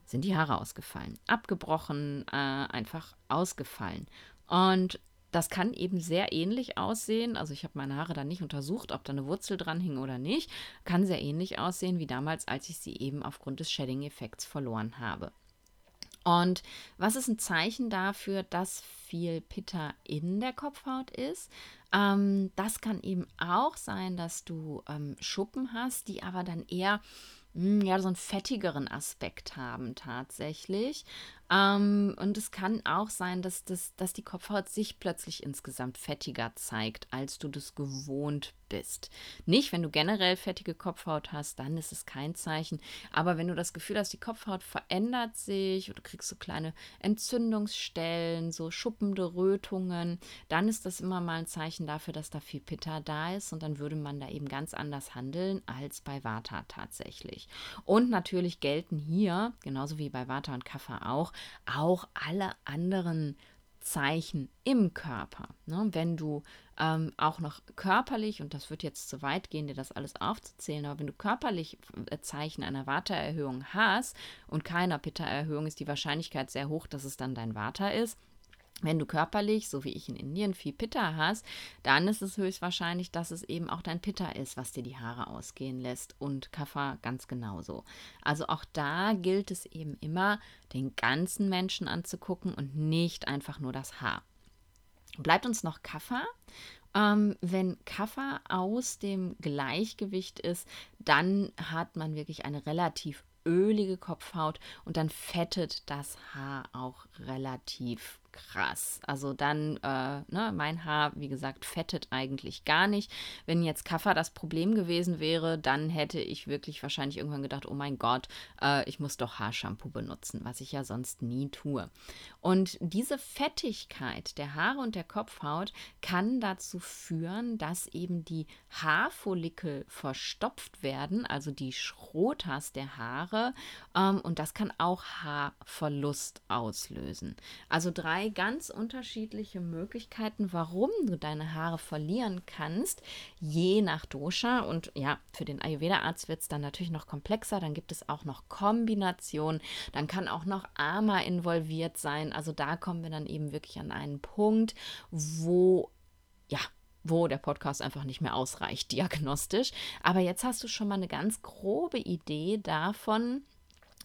sind die Haare ausgefallen, abgebrochen, äh, einfach ausgefallen. Und das kann eben sehr ähnlich aussehen. Also ich habe meine Haare dann nicht untersucht, ob da eine Wurzel dran hing oder nicht. Kann sehr ähnlich aussehen wie damals, als ich sie eben aufgrund des Shedding-Effekts verloren habe. Und was ist ein Zeichen dafür, dass viel Pitta in der Kopfhaut ist? Ähm, das kann eben auch sein, dass du ähm, Schuppen hast, die aber dann eher hm, ja, so einen fettigeren Aspekt haben tatsächlich. Ähm, und es kann auch sein, dass, das, dass die Kopfhaut sich plötzlich insgesamt fettiger zeigt, als du das gewohnt bist. Nicht, wenn du generell fettige Kopfhaut hast, dann ist es kein Zeichen. Aber wenn du das Gefühl hast, die Kopfhaut verändert sich oder du kriegst so kleine Entzündungsstellen, so schuppende Rötungen, dann ist das immer mal ein Zeichen dafür, dass da viel Pitta da ist und dann würde man da eben ganz anders handeln als bei Vata tatsächlich. Und natürlich gelten hier, genauso wie bei Vata und Kapha auch, auch alle anderen Zeichen im Körper. Ne? Wenn du ähm, auch noch körperlich, und das wird jetzt zu weit gehen, dir das alles aufzuzählen, aber wenn du körperlich äh, Zeichen einer Vata-Erhöhung hast und keiner Pitta-Erhöhung, ist die Wahrscheinlichkeit sehr hoch, dass es dann dein Vata ist. Wenn du körperlich, so wie ich in Indien, viel Pitta hast, dann ist es höchstwahrscheinlich, dass es eben auch dein Pitta ist, was dir die Haare ausgehen lässt und Kaffer ganz genauso. Also auch da gilt es eben immer, den ganzen Menschen anzugucken und nicht einfach nur das Haar. Bleibt uns noch Kaffer. Ähm, wenn Kaffer aus dem Gleichgewicht ist, dann hat man wirklich eine relativ ölige Kopfhaut und dann fettet das Haar auch relativ krass. Also dann, äh, ne, mein Haar, wie gesagt, fettet eigentlich gar nicht. Wenn jetzt Kaffer das Problem gewesen wäre, dann hätte ich wirklich wahrscheinlich irgendwann gedacht, oh mein Gott, äh, ich muss doch Haarshampoo benutzen, was ich ja sonst nie tue. Und diese Fettigkeit der Haare und der Kopfhaut kann dazu führen, dass eben die Haarfollikel verstopft werden, also die Schrotas der Haare. Ähm, und das kann auch Haarverlust auslösen. Also drei zwei ganz unterschiedliche Möglichkeiten, warum du deine Haare verlieren kannst, je nach Dosha. Und ja, für den Ayurveda-Arzt wird es dann natürlich noch komplexer. Dann gibt es auch noch Kombinationen. Dann kann auch noch Ama involviert sein. Also da kommen wir dann eben wirklich an einen Punkt, wo ja, wo der Podcast einfach nicht mehr ausreicht, [LAUGHS] diagnostisch. Aber jetzt hast du schon mal eine ganz grobe Idee davon,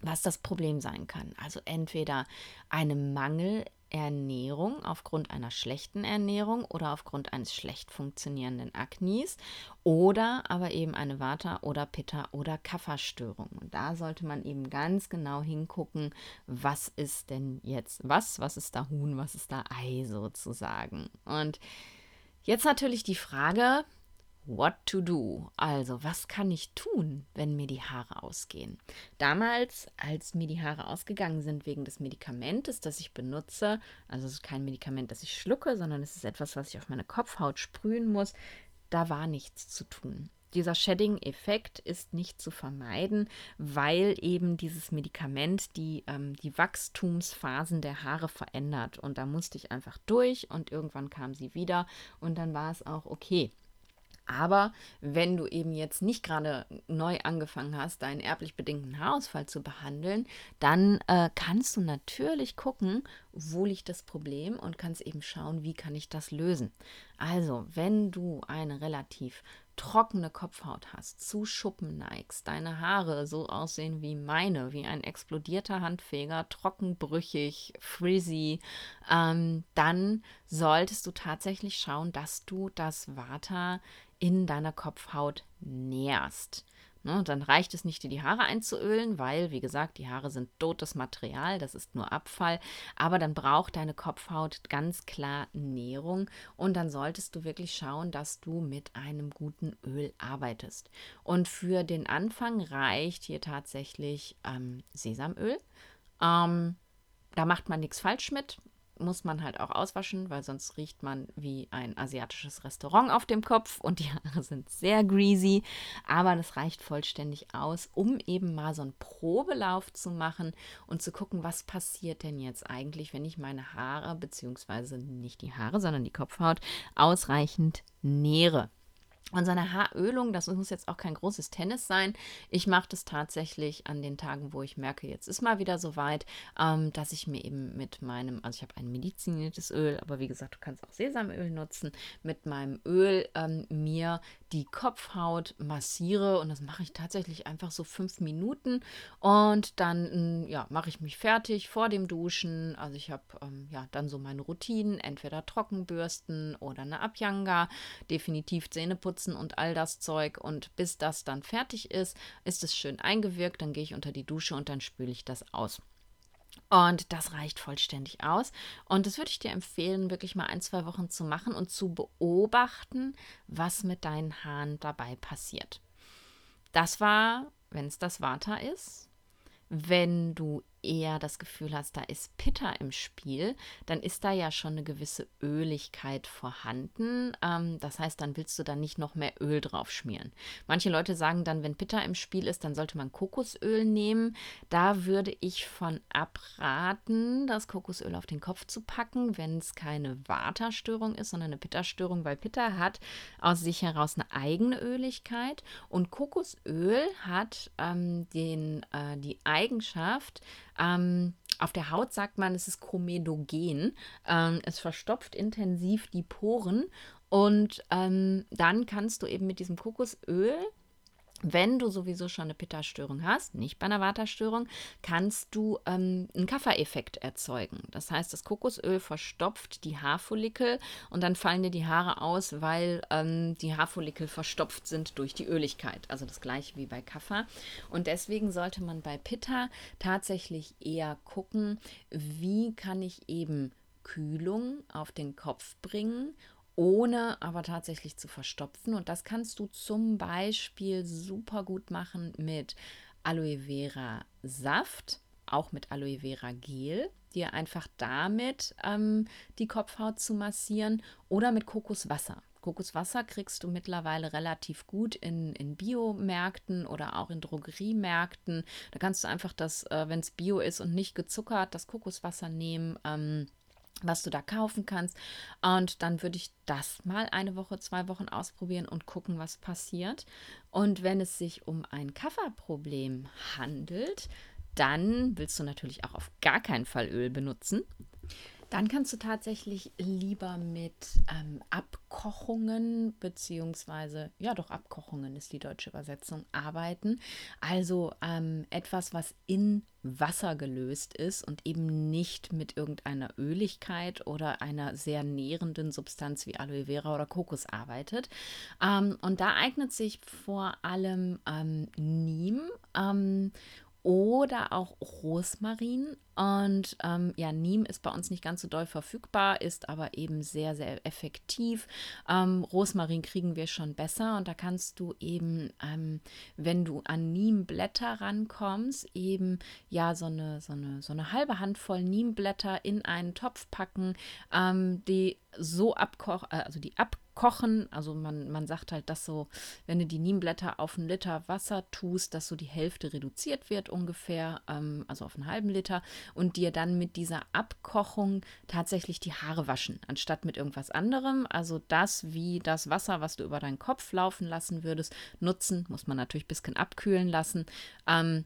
was das Problem sein kann. Also entweder eine Mangel Ernährung aufgrund einer schlechten Ernährung oder aufgrund eines schlecht funktionierenden Aknis oder aber eben eine Vata- oder Pitta- oder Kapha-Störung. Und da sollte man eben ganz genau hingucken, was ist denn jetzt was, was ist da Huhn, was ist da Ei sozusagen. Und jetzt natürlich die Frage, What to do? Also, was kann ich tun, wenn mir die Haare ausgehen? Damals, als mir die Haare ausgegangen sind wegen des Medikamentes, das ich benutze, also es ist kein Medikament, das ich schlucke, sondern es ist etwas, was ich auf meine Kopfhaut sprühen muss, da war nichts zu tun. Dieser Shedding-Effekt ist nicht zu vermeiden, weil eben dieses Medikament die, ähm, die Wachstumsphasen der Haare verändert. Und da musste ich einfach durch und irgendwann kam sie wieder und dann war es auch okay. Aber wenn du eben jetzt nicht gerade neu angefangen hast, deinen erblich bedingten Haarausfall zu behandeln, dann äh, kannst du natürlich gucken, wo liegt das Problem und kannst eben schauen, wie kann ich das lösen. Also, wenn du eine relativ trockene Kopfhaut hast, zu Schuppen neigst, deine Haare so aussehen wie meine, wie ein explodierter Handfeger, trockenbrüchig, frizzy, ähm, dann solltest du tatsächlich schauen, dass du das Vata in deiner Kopfhaut nährst. Ne, dann reicht es nicht, dir die Haare einzuölen, weil, wie gesagt, die Haare sind totes Material, das ist nur Abfall. Aber dann braucht deine Kopfhaut ganz klar Nährung und dann solltest du wirklich schauen, dass du mit einem guten Öl arbeitest. Und für den Anfang reicht hier tatsächlich ähm, Sesamöl. Ähm, da macht man nichts falsch mit muss man halt auch auswaschen, weil sonst riecht man wie ein asiatisches Restaurant auf dem Kopf und die [LAUGHS] Haare sind sehr greasy. Aber das reicht vollständig aus, um eben mal so einen Probelauf zu machen und zu gucken, was passiert denn jetzt eigentlich, wenn ich meine Haare, beziehungsweise nicht die Haare, sondern die Kopfhaut, ausreichend nähere. Und seine Haarölung, das muss jetzt auch kein großes Tennis sein. Ich mache das tatsächlich an den Tagen, wo ich merke, jetzt ist mal wieder so weit, ähm, dass ich mir eben mit meinem, also ich habe ein mediziniertes Öl, aber wie gesagt, du kannst auch Sesamöl nutzen, mit meinem Öl ähm, mir die Kopfhaut massiere und das mache ich tatsächlich einfach so fünf Minuten und dann mm, ja, mache ich mich fertig vor dem Duschen. Also ich habe ähm, ja dann so meine Routinen, entweder Trockenbürsten oder eine Abhyanga, definitiv Zähneputzen putzen und all das Zeug. Und bis das dann fertig ist, ist es schön eingewirkt. Dann gehe ich unter die Dusche und dann spüle ich das aus. Und das reicht vollständig aus. Und das würde ich dir empfehlen, wirklich mal ein, zwei Wochen zu machen und zu beobachten, was mit deinen Haaren dabei passiert. Das war, wenn es das Vata ist. Wenn du eher das Gefühl hast, da ist Pitta im Spiel, dann ist da ja schon eine gewisse Öligkeit vorhanden. Ähm, das heißt, dann willst du da nicht noch mehr Öl drauf schmieren. Manche Leute sagen dann, wenn Pitta im Spiel ist, dann sollte man Kokosöl nehmen. Da würde ich von abraten, das Kokosöl auf den Kopf zu packen, wenn es keine Vata-Störung ist, sondern eine Pitta-Störung, weil Pitta hat aus sich heraus eine eigene Öligkeit und Kokosöl hat ähm, den, äh, die Eigenschaft, ähm, auf der Haut sagt man, es ist komedogen. Ähm, es verstopft intensiv die Poren und ähm, dann kannst du eben mit diesem Kokosöl Wenn du sowieso schon eine Pitta-Störung hast, nicht bei einer Vata-Störung, kannst du ähm, einen Kaffereffekt erzeugen. Das heißt, das Kokosöl verstopft die Haarfollikel und dann fallen dir die Haare aus, weil ähm, die Haarfollikel verstopft sind durch die Öligkeit. Also das gleiche wie bei Kaffer. Und deswegen sollte man bei Pitta tatsächlich eher gucken, wie kann ich eben Kühlung auf den Kopf bringen ohne aber tatsächlich zu verstopfen. Und das kannst du zum Beispiel super gut machen mit Aloe Vera Saft, auch mit Aloe Vera Gel, dir einfach damit ähm, die Kopfhaut zu massieren oder mit Kokoswasser. Kokoswasser kriegst du mittlerweile relativ gut in, in Biomärkten oder auch in Drogeriemärkten. Da kannst du einfach das, äh, wenn es Bio ist und nicht gezuckert, das Kokoswasser nehmen. Ähm, was du da kaufen kannst. Und dann würde ich das mal eine Woche, zwei Wochen ausprobieren und gucken, was passiert. Und wenn es sich um ein Kafferproblem handelt, dann willst du natürlich auch auf gar keinen Fall Öl benutzen. Dann kannst du tatsächlich lieber mit ähm, Abkochungen, beziehungsweise, ja doch, Abkochungen ist die deutsche Übersetzung, arbeiten. Also ähm, etwas, was in Wasser gelöst ist und eben nicht mit irgendeiner Öligkeit oder einer sehr nährenden Substanz wie Aloe Vera oder Kokos arbeitet. Ähm, und da eignet sich vor allem ähm, Neem ähm, oder auch Rosmarin. Und ähm, ja, Neem ist bei uns nicht ganz so doll verfügbar, ist aber eben sehr, sehr effektiv. Ähm, Rosmarin kriegen wir schon besser und da kannst du eben, ähm, wenn du an Niemblätter rankommst, eben ja so eine, so eine, so eine halbe Handvoll Niemblätter in einen Topf packen, ähm, die so abkochen, äh, also die abkochen kochen. Also man, man sagt halt, dass so, wenn du die Niemblätter auf einen Liter Wasser tust, dass so die Hälfte reduziert wird ungefähr, ähm, also auf einen halben Liter und dir dann mit dieser Abkochung tatsächlich die Haare waschen, anstatt mit irgendwas anderem. Also das wie das Wasser, was du über deinen Kopf laufen lassen würdest, nutzen, muss man natürlich ein bisschen abkühlen lassen. Ähm,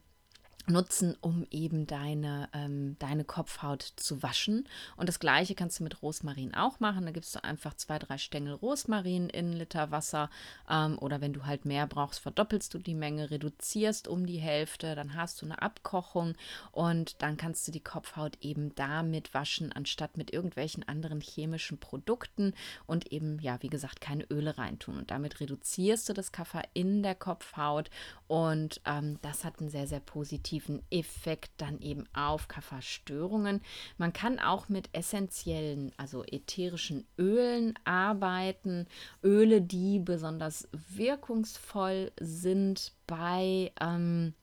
nutzen, um eben deine, ähm, deine Kopfhaut zu waschen. Und das gleiche kannst du mit Rosmarin auch machen. Da gibst du einfach zwei, drei Stängel Rosmarin in Liter Wasser. Ähm, oder wenn du halt mehr brauchst, verdoppelst du die Menge, reduzierst um die Hälfte, dann hast du eine Abkochung und dann kannst du die Kopfhaut eben damit waschen, anstatt mit irgendwelchen anderen chemischen Produkten und eben, ja, wie gesagt, keine Öle reintun. Und damit reduzierst du das Kaffer in der Kopfhaut und ähm, das hat einen sehr, sehr positiven positiven Effekt dann eben auf Kafferstörungen. Man kann auch mit essentiellen, also ätherischen Ölen arbeiten. Öle, die besonders wirkungsvoll sind bei ähm,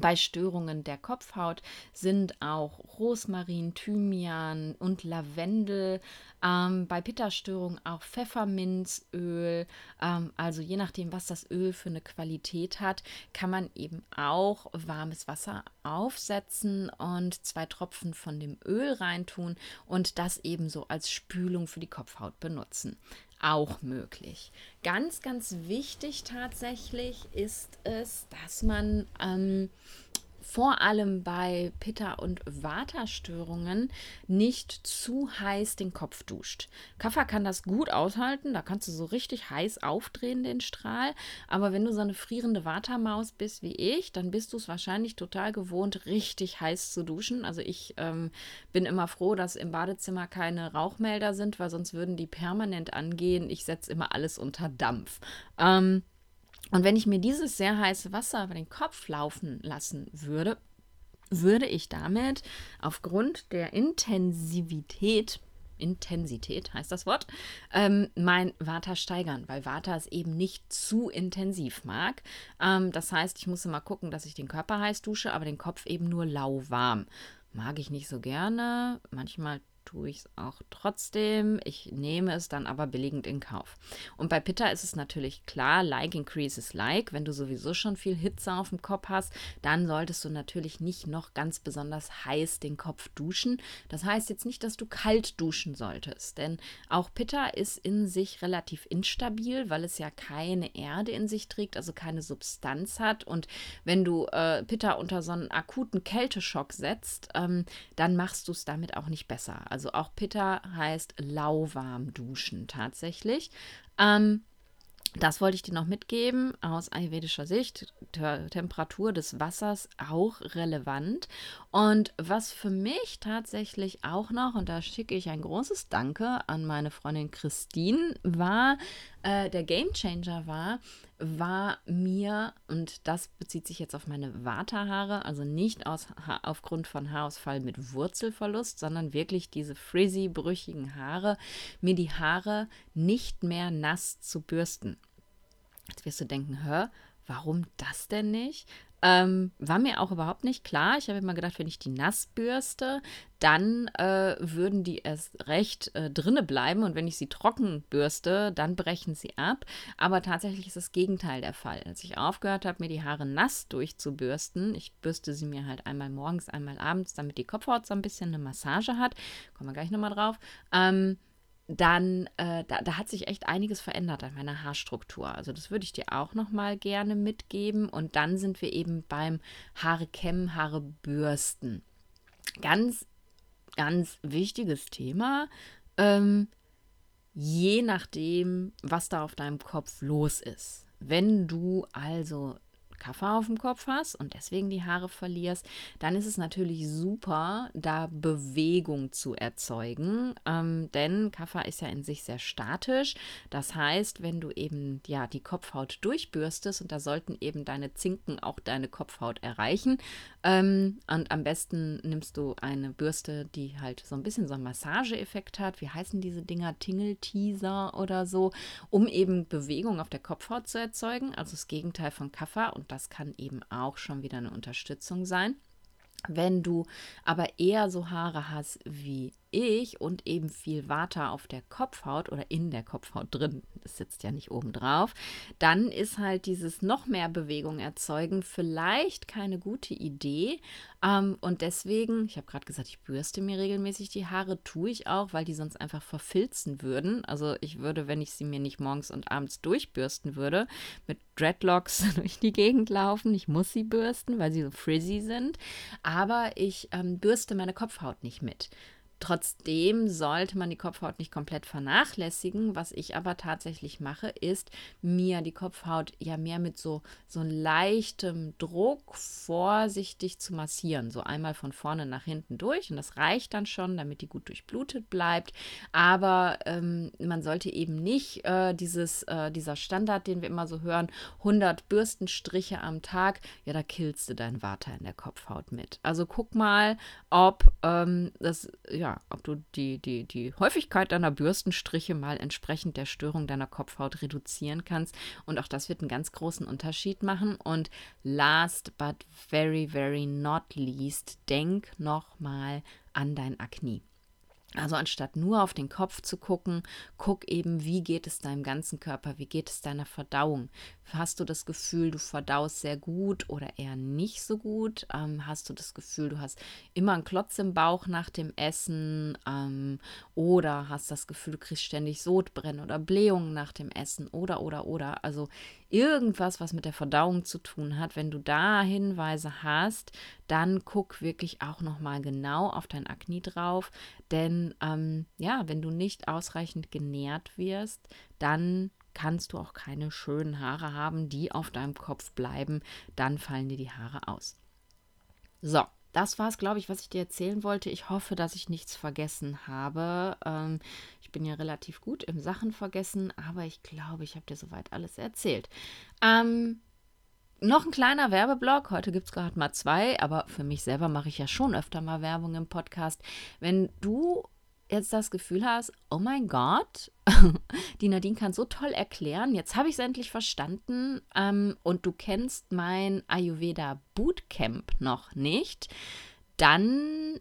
bei Störungen der Kopfhaut sind auch Rosmarin, Thymian und Lavendel. Ähm, bei Pitta-Störungen auch Pfefferminzöl. Ähm, also je nachdem, was das Öl für eine Qualität hat, kann man eben auch warmes Wasser aufsetzen und zwei Tropfen von dem Öl reintun und das ebenso als Spülung für die Kopfhaut benutzen auch möglich. Ganz, ganz wichtig tatsächlich ist es, dass man ähm, vor allem bei Pitta- und Vata-Störungen nicht zu heiß den Kopf duscht. Kaffer kann das gut aushalten, da kannst du so richtig heiß aufdrehen, den Strahl. Aber wenn du so eine frierende Vata-Maus bist wie ich, dann bist du es wahrscheinlich total gewohnt, richtig heiß zu duschen. Also ich ähm, bin immer froh, dass im Badezimmer keine Rauchmelder sind, weil sonst würden die permanent angehen. Ich setze immer alles unter Dampf. Ähm, und wenn ich mir dieses sehr heiße Wasser über den Kopf laufen lassen würde, würde ich damit aufgrund der Intensivität, Intensität heißt das Wort, ähm, mein Vata steigern, weil Vata es eben nicht zu intensiv mag. Ähm, das heißt, ich muss immer gucken, dass ich den Körper heiß dusche, aber den Kopf eben nur lauwarm. Mag ich nicht so gerne. Manchmal tue ich es auch trotzdem. Ich nehme es dann aber billigend in Kauf. Und bei Pitta ist es natürlich klar, like increases like. Wenn du sowieso schon viel Hitze auf dem Kopf hast, dann solltest du natürlich nicht noch ganz besonders heiß den Kopf duschen. Das heißt jetzt nicht, dass du kalt duschen solltest, denn auch Pitta ist in sich relativ instabil, weil es ja keine Erde in sich trägt, also keine Substanz hat. Und wenn du äh, Pitta unter so einen akuten Kälteschock setzt, ähm, dann machst du es damit auch nicht besser. Also auch Pitta heißt lauwarm duschen tatsächlich. Ähm, das wollte ich dir noch mitgeben aus ayurvedischer Sicht. T Temperatur des Wassers auch relevant. Und was für mich tatsächlich auch noch, und da schicke ich ein großes Danke an meine Freundin Christine, war, äh, der Gamechanger war, war mir, und das bezieht sich jetzt auf meine Waterhaare, also nicht aus, ha aufgrund von Haarausfall mit Wurzelverlust, sondern wirklich diese frizzy, brüchigen Haare, mir die Haare nicht mehr nass zu bürsten. Jetzt wirst du denken, hör, warum das denn nicht? Ähm, war mir auch überhaupt nicht klar. Ich habe immer gedacht, wenn ich die nass bürste, dann äh, würden die erst recht äh, drinne bleiben und wenn ich sie trocken bürste, dann brechen sie ab. Aber tatsächlich ist das Gegenteil der Fall. Als ich aufgehört habe, mir die Haare nass durchzubürsten, ich bürste sie mir halt einmal morgens, einmal abends, damit die Kopfhaut so ein bisschen eine Massage hat. Kommen wir gleich nochmal drauf. Ähm, dann, äh, da, da, hat sich echt einiges verändert an meiner Haarstruktur. Also das würde ich dir auch noch mal gerne mitgeben. Und dann sind wir eben beim Haare kämmen, Haare bürsten. Ganz, ganz wichtiges Thema. Ähm, je nachdem, was da auf deinem Kopf los ist. Wenn du also Kaffer auf dem Kopf hast und deswegen die Haare verlierst, dann ist es natürlich super, da Bewegung zu erzeugen. Ähm, denn Kaffer ist ja in sich sehr statisch. Das heißt, wenn du eben ja die Kopfhaut durchbürstest und da sollten eben deine Zinken auch deine Kopfhaut erreichen. Ähm, und am besten nimmst du eine Bürste, die halt so ein bisschen so einen Massageeffekt hat. Wie heißen diese Dinger? Tingle-Teaser oder so, um eben Bewegung auf der Kopfhaut zu erzeugen. Also das Gegenteil von Kaffer. Und das kann eben auch schon wieder eine Unterstützung sein. Wenn du aber eher so Haare hast wie ich und eben viel Water auf der Kopfhaut oder in der Kopfhaut drin, das sitzt ja nicht oben drauf, dann ist halt dieses noch mehr Bewegung erzeugen vielleicht keine gute Idee. Ähm, und deswegen, ich habe gerade gesagt, ich bürste mir regelmäßig die Haare, tue ich auch, weil die sonst einfach verfilzen würden. Also ich würde, wenn ich sie mir nicht morgens und abends durchbürsten würde, mit Dreadlocks [LAUGHS] durch die Gegend laufen. Ich muss sie bürsten, weil sie so frizzy sind. Aber ich ähm, bürste meine Kopfhaut nicht mit. Trotzdem sollte man die Kopfhaut nicht komplett vernachlässigen. Was ich aber tatsächlich mache, ist mir die Kopfhaut ja mehr mit so, so leichtem Druck vorsichtig zu massieren. So einmal von vorne nach hinten durch. Und das reicht dann schon, damit die gut durchblutet bleibt. Aber ähm, man sollte eben nicht äh, dieses, äh, dieser Standard, den wir immer so hören, 100 Bürstenstriche am Tag, ja, da killst du dein Water in der Kopfhaut mit. Also guck mal, ob ähm, das, ja, ja, ob du die, die, die Häufigkeit deiner Bürstenstriche mal entsprechend der Störung deiner Kopfhaut reduzieren kannst. Und auch das wird einen ganz großen Unterschied machen. Und last but very, very not least, denk nochmal an dein Akne. Also anstatt nur auf den Kopf zu gucken, guck eben, wie geht es deinem ganzen Körper, wie geht es deiner Verdauung. Hast du das Gefühl, du verdaust sehr gut oder eher nicht so gut? Ähm, hast du das Gefühl, du hast immer einen Klotz im Bauch nach dem Essen? Ähm, oder hast das Gefühl, du kriegst ständig Sodbrennen oder Blähungen nach dem Essen? Oder, oder, oder. Also irgendwas, was mit der Verdauung zu tun hat. Wenn du da Hinweise hast, dann guck wirklich auch nochmal genau auf dein Akne drauf. Denn ähm, ja, wenn du nicht ausreichend genährt wirst, dann kannst du auch keine schönen Haare haben, die auf deinem Kopf bleiben. Dann fallen dir die Haare aus. So, das war es, glaube ich, was ich dir erzählen wollte. Ich hoffe, dass ich nichts vergessen habe. Ähm, ich bin ja relativ gut im Sachen vergessen, aber ich glaube, ich habe dir soweit alles erzählt. Ähm, noch ein kleiner Werbeblock. Heute gibt es gerade mal zwei, aber für mich selber mache ich ja schon öfter mal Werbung im Podcast. Wenn du jetzt das Gefühl hast, oh mein Gott, [LAUGHS] die Nadine kann so toll erklären, jetzt habe ich es endlich verstanden. Ähm, und du kennst mein Ayurveda Bootcamp noch nicht, dann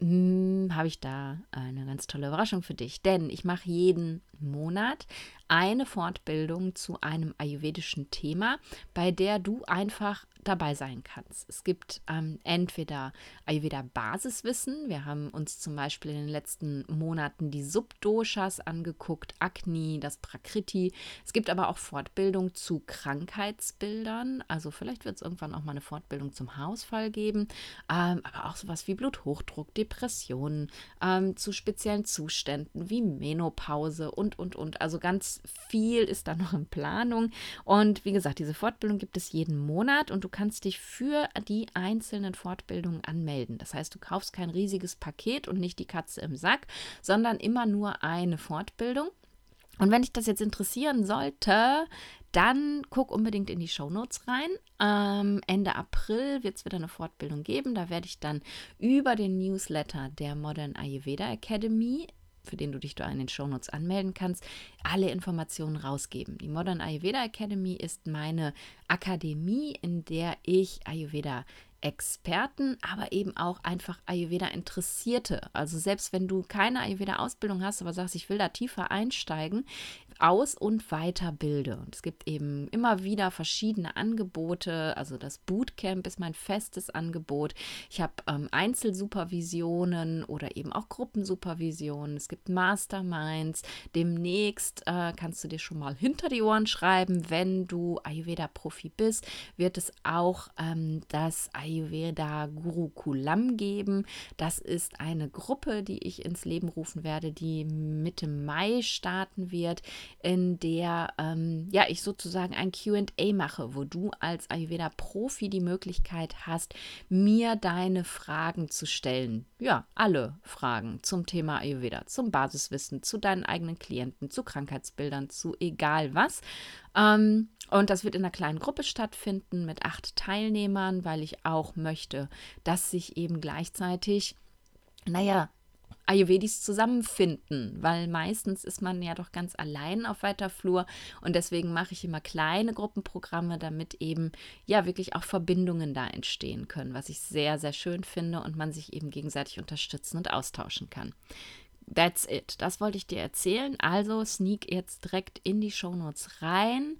hm, habe ich da eine ganz tolle Überraschung für dich. Denn ich mache jeden Monat eine Fortbildung zu einem ayurvedischen Thema, bei der du einfach dabei sein kannst. Es gibt ähm, entweder Ayurveda Basiswissen. Wir haben uns zum Beispiel in den letzten Monaten die Subdoshas angeguckt, Agni, das Prakriti. Es gibt aber auch Fortbildung zu Krankheitsbildern. Also vielleicht wird es irgendwann auch mal eine Fortbildung zum Hausfall geben. Ähm, aber auch sowas wie Bluthochdruck, Depressionen, ähm, zu speziellen Zuständen wie Menopause und, und, und. Also ganz viel ist da noch in Planung. Und wie gesagt, diese Fortbildung gibt es jeden Monat und du kannst dich für die einzelnen Fortbildungen anmelden. Das heißt, du kaufst kein riesiges Paket und nicht die Katze im Sack, sondern immer nur eine Fortbildung. Und wenn dich das jetzt interessieren sollte, dann guck unbedingt in die Shownotes rein. Ähm, Ende April wird es wieder eine Fortbildung geben. Da werde ich dann über den Newsletter der Modern Ayurveda Academy für den du dich da in den Shownotes anmelden kannst, alle Informationen rausgeben. Die Modern Ayurveda Academy ist meine Akademie, in der ich Ayurveda Experten, aber eben auch einfach Ayurveda-Interessierte. Also selbst wenn du keine Ayurveda-Ausbildung hast, aber sagst, ich will da tiefer einsteigen, aus- und weiterbilde. Und es gibt eben immer wieder verschiedene Angebote. Also das Bootcamp ist mein festes Angebot. Ich habe ähm, Einzelsupervisionen oder eben auch Gruppensupervisionen. Es gibt Masterminds. Demnächst äh, kannst du dir schon mal hinter die Ohren schreiben, wenn du Ayurveda-Profi bist, wird es auch ähm, das Ayurveda Ayurveda Gurukulam geben. Das ist eine Gruppe, die ich ins Leben rufen werde, die Mitte Mai starten wird, in der ähm, ja, ich sozusagen ein QA mache, wo du als Ayurveda-Profi die Möglichkeit hast, mir deine Fragen zu stellen. Ja, alle Fragen zum Thema Ayurveda, zum Basiswissen, zu deinen eigenen Klienten, zu Krankheitsbildern, zu egal was. Ähm, und das wird in einer kleinen Gruppe stattfinden mit acht Teilnehmern, weil ich auch möchte, dass sich eben gleichzeitig, naja, Ayurvedis zusammenfinden, weil meistens ist man ja doch ganz allein auf weiter Flur und deswegen mache ich immer kleine Gruppenprogramme, damit eben ja wirklich auch Verbindungen da entstehen können, was ich sehr, sehr schön finde und man sich eben gegenseitig unterstützen und austauschen kann. That's it. Das wollte ich dir erzählen. Also sneak jetzt direkt in die Shownotes rein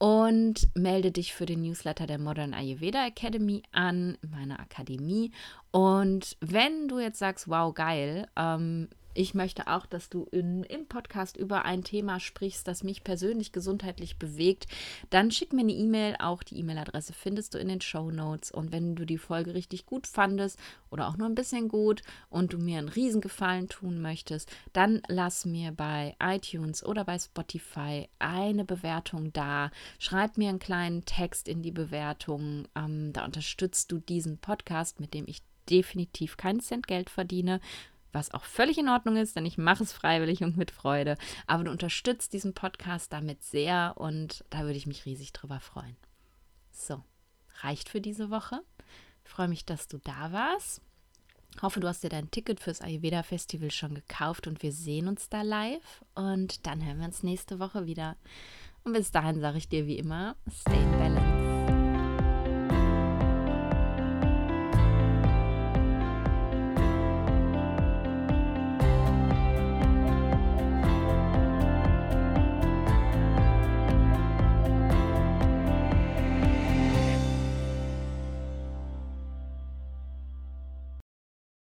und melde dich für den Newsletter der Modern Ayurveda Academy an, meiner Akademie. Und wenn du jetzt sagst, wow, geil, ähm, ich möchte auch, dass du in, im Podcast über ein Thema sprichst, das mich persönlich gesundheitlich bewegt. Dann schick mir eine E-Mail. Auch die E-Mail-Adresse findest du in den Show Notes. Und wenn du die Folge richtig gut fandest oder auch nur ein bisschen gut und du mir einen Riesengefallen tun möchtest, dann lass mir bei iTunes oder bei Spotify eine Bewertung da. Schreib mir einen kleinen Text in die Bewertung. Ähm, da unterstützt du diesen Podcast, mit dem ich definitiv keinen Cent Geld verdiene, was auch völlig in Ordnung ist, denn ich mache es freiwillig und mit Freude. Aber du unterstützt diesen Podcast damit sehr und da würde ich mich riesig drüber freuen. So, reicht für diese Woche. Ich freue mich, dass du da warst. Hoffe, du hast dir dein Ticket fürs Ayurveda Festival schon gekauft und wir sehen uns da live. Und dann hören wir uns nächste Woche wieder. Und bis dahin sage ich dir wie immer, stay in balance.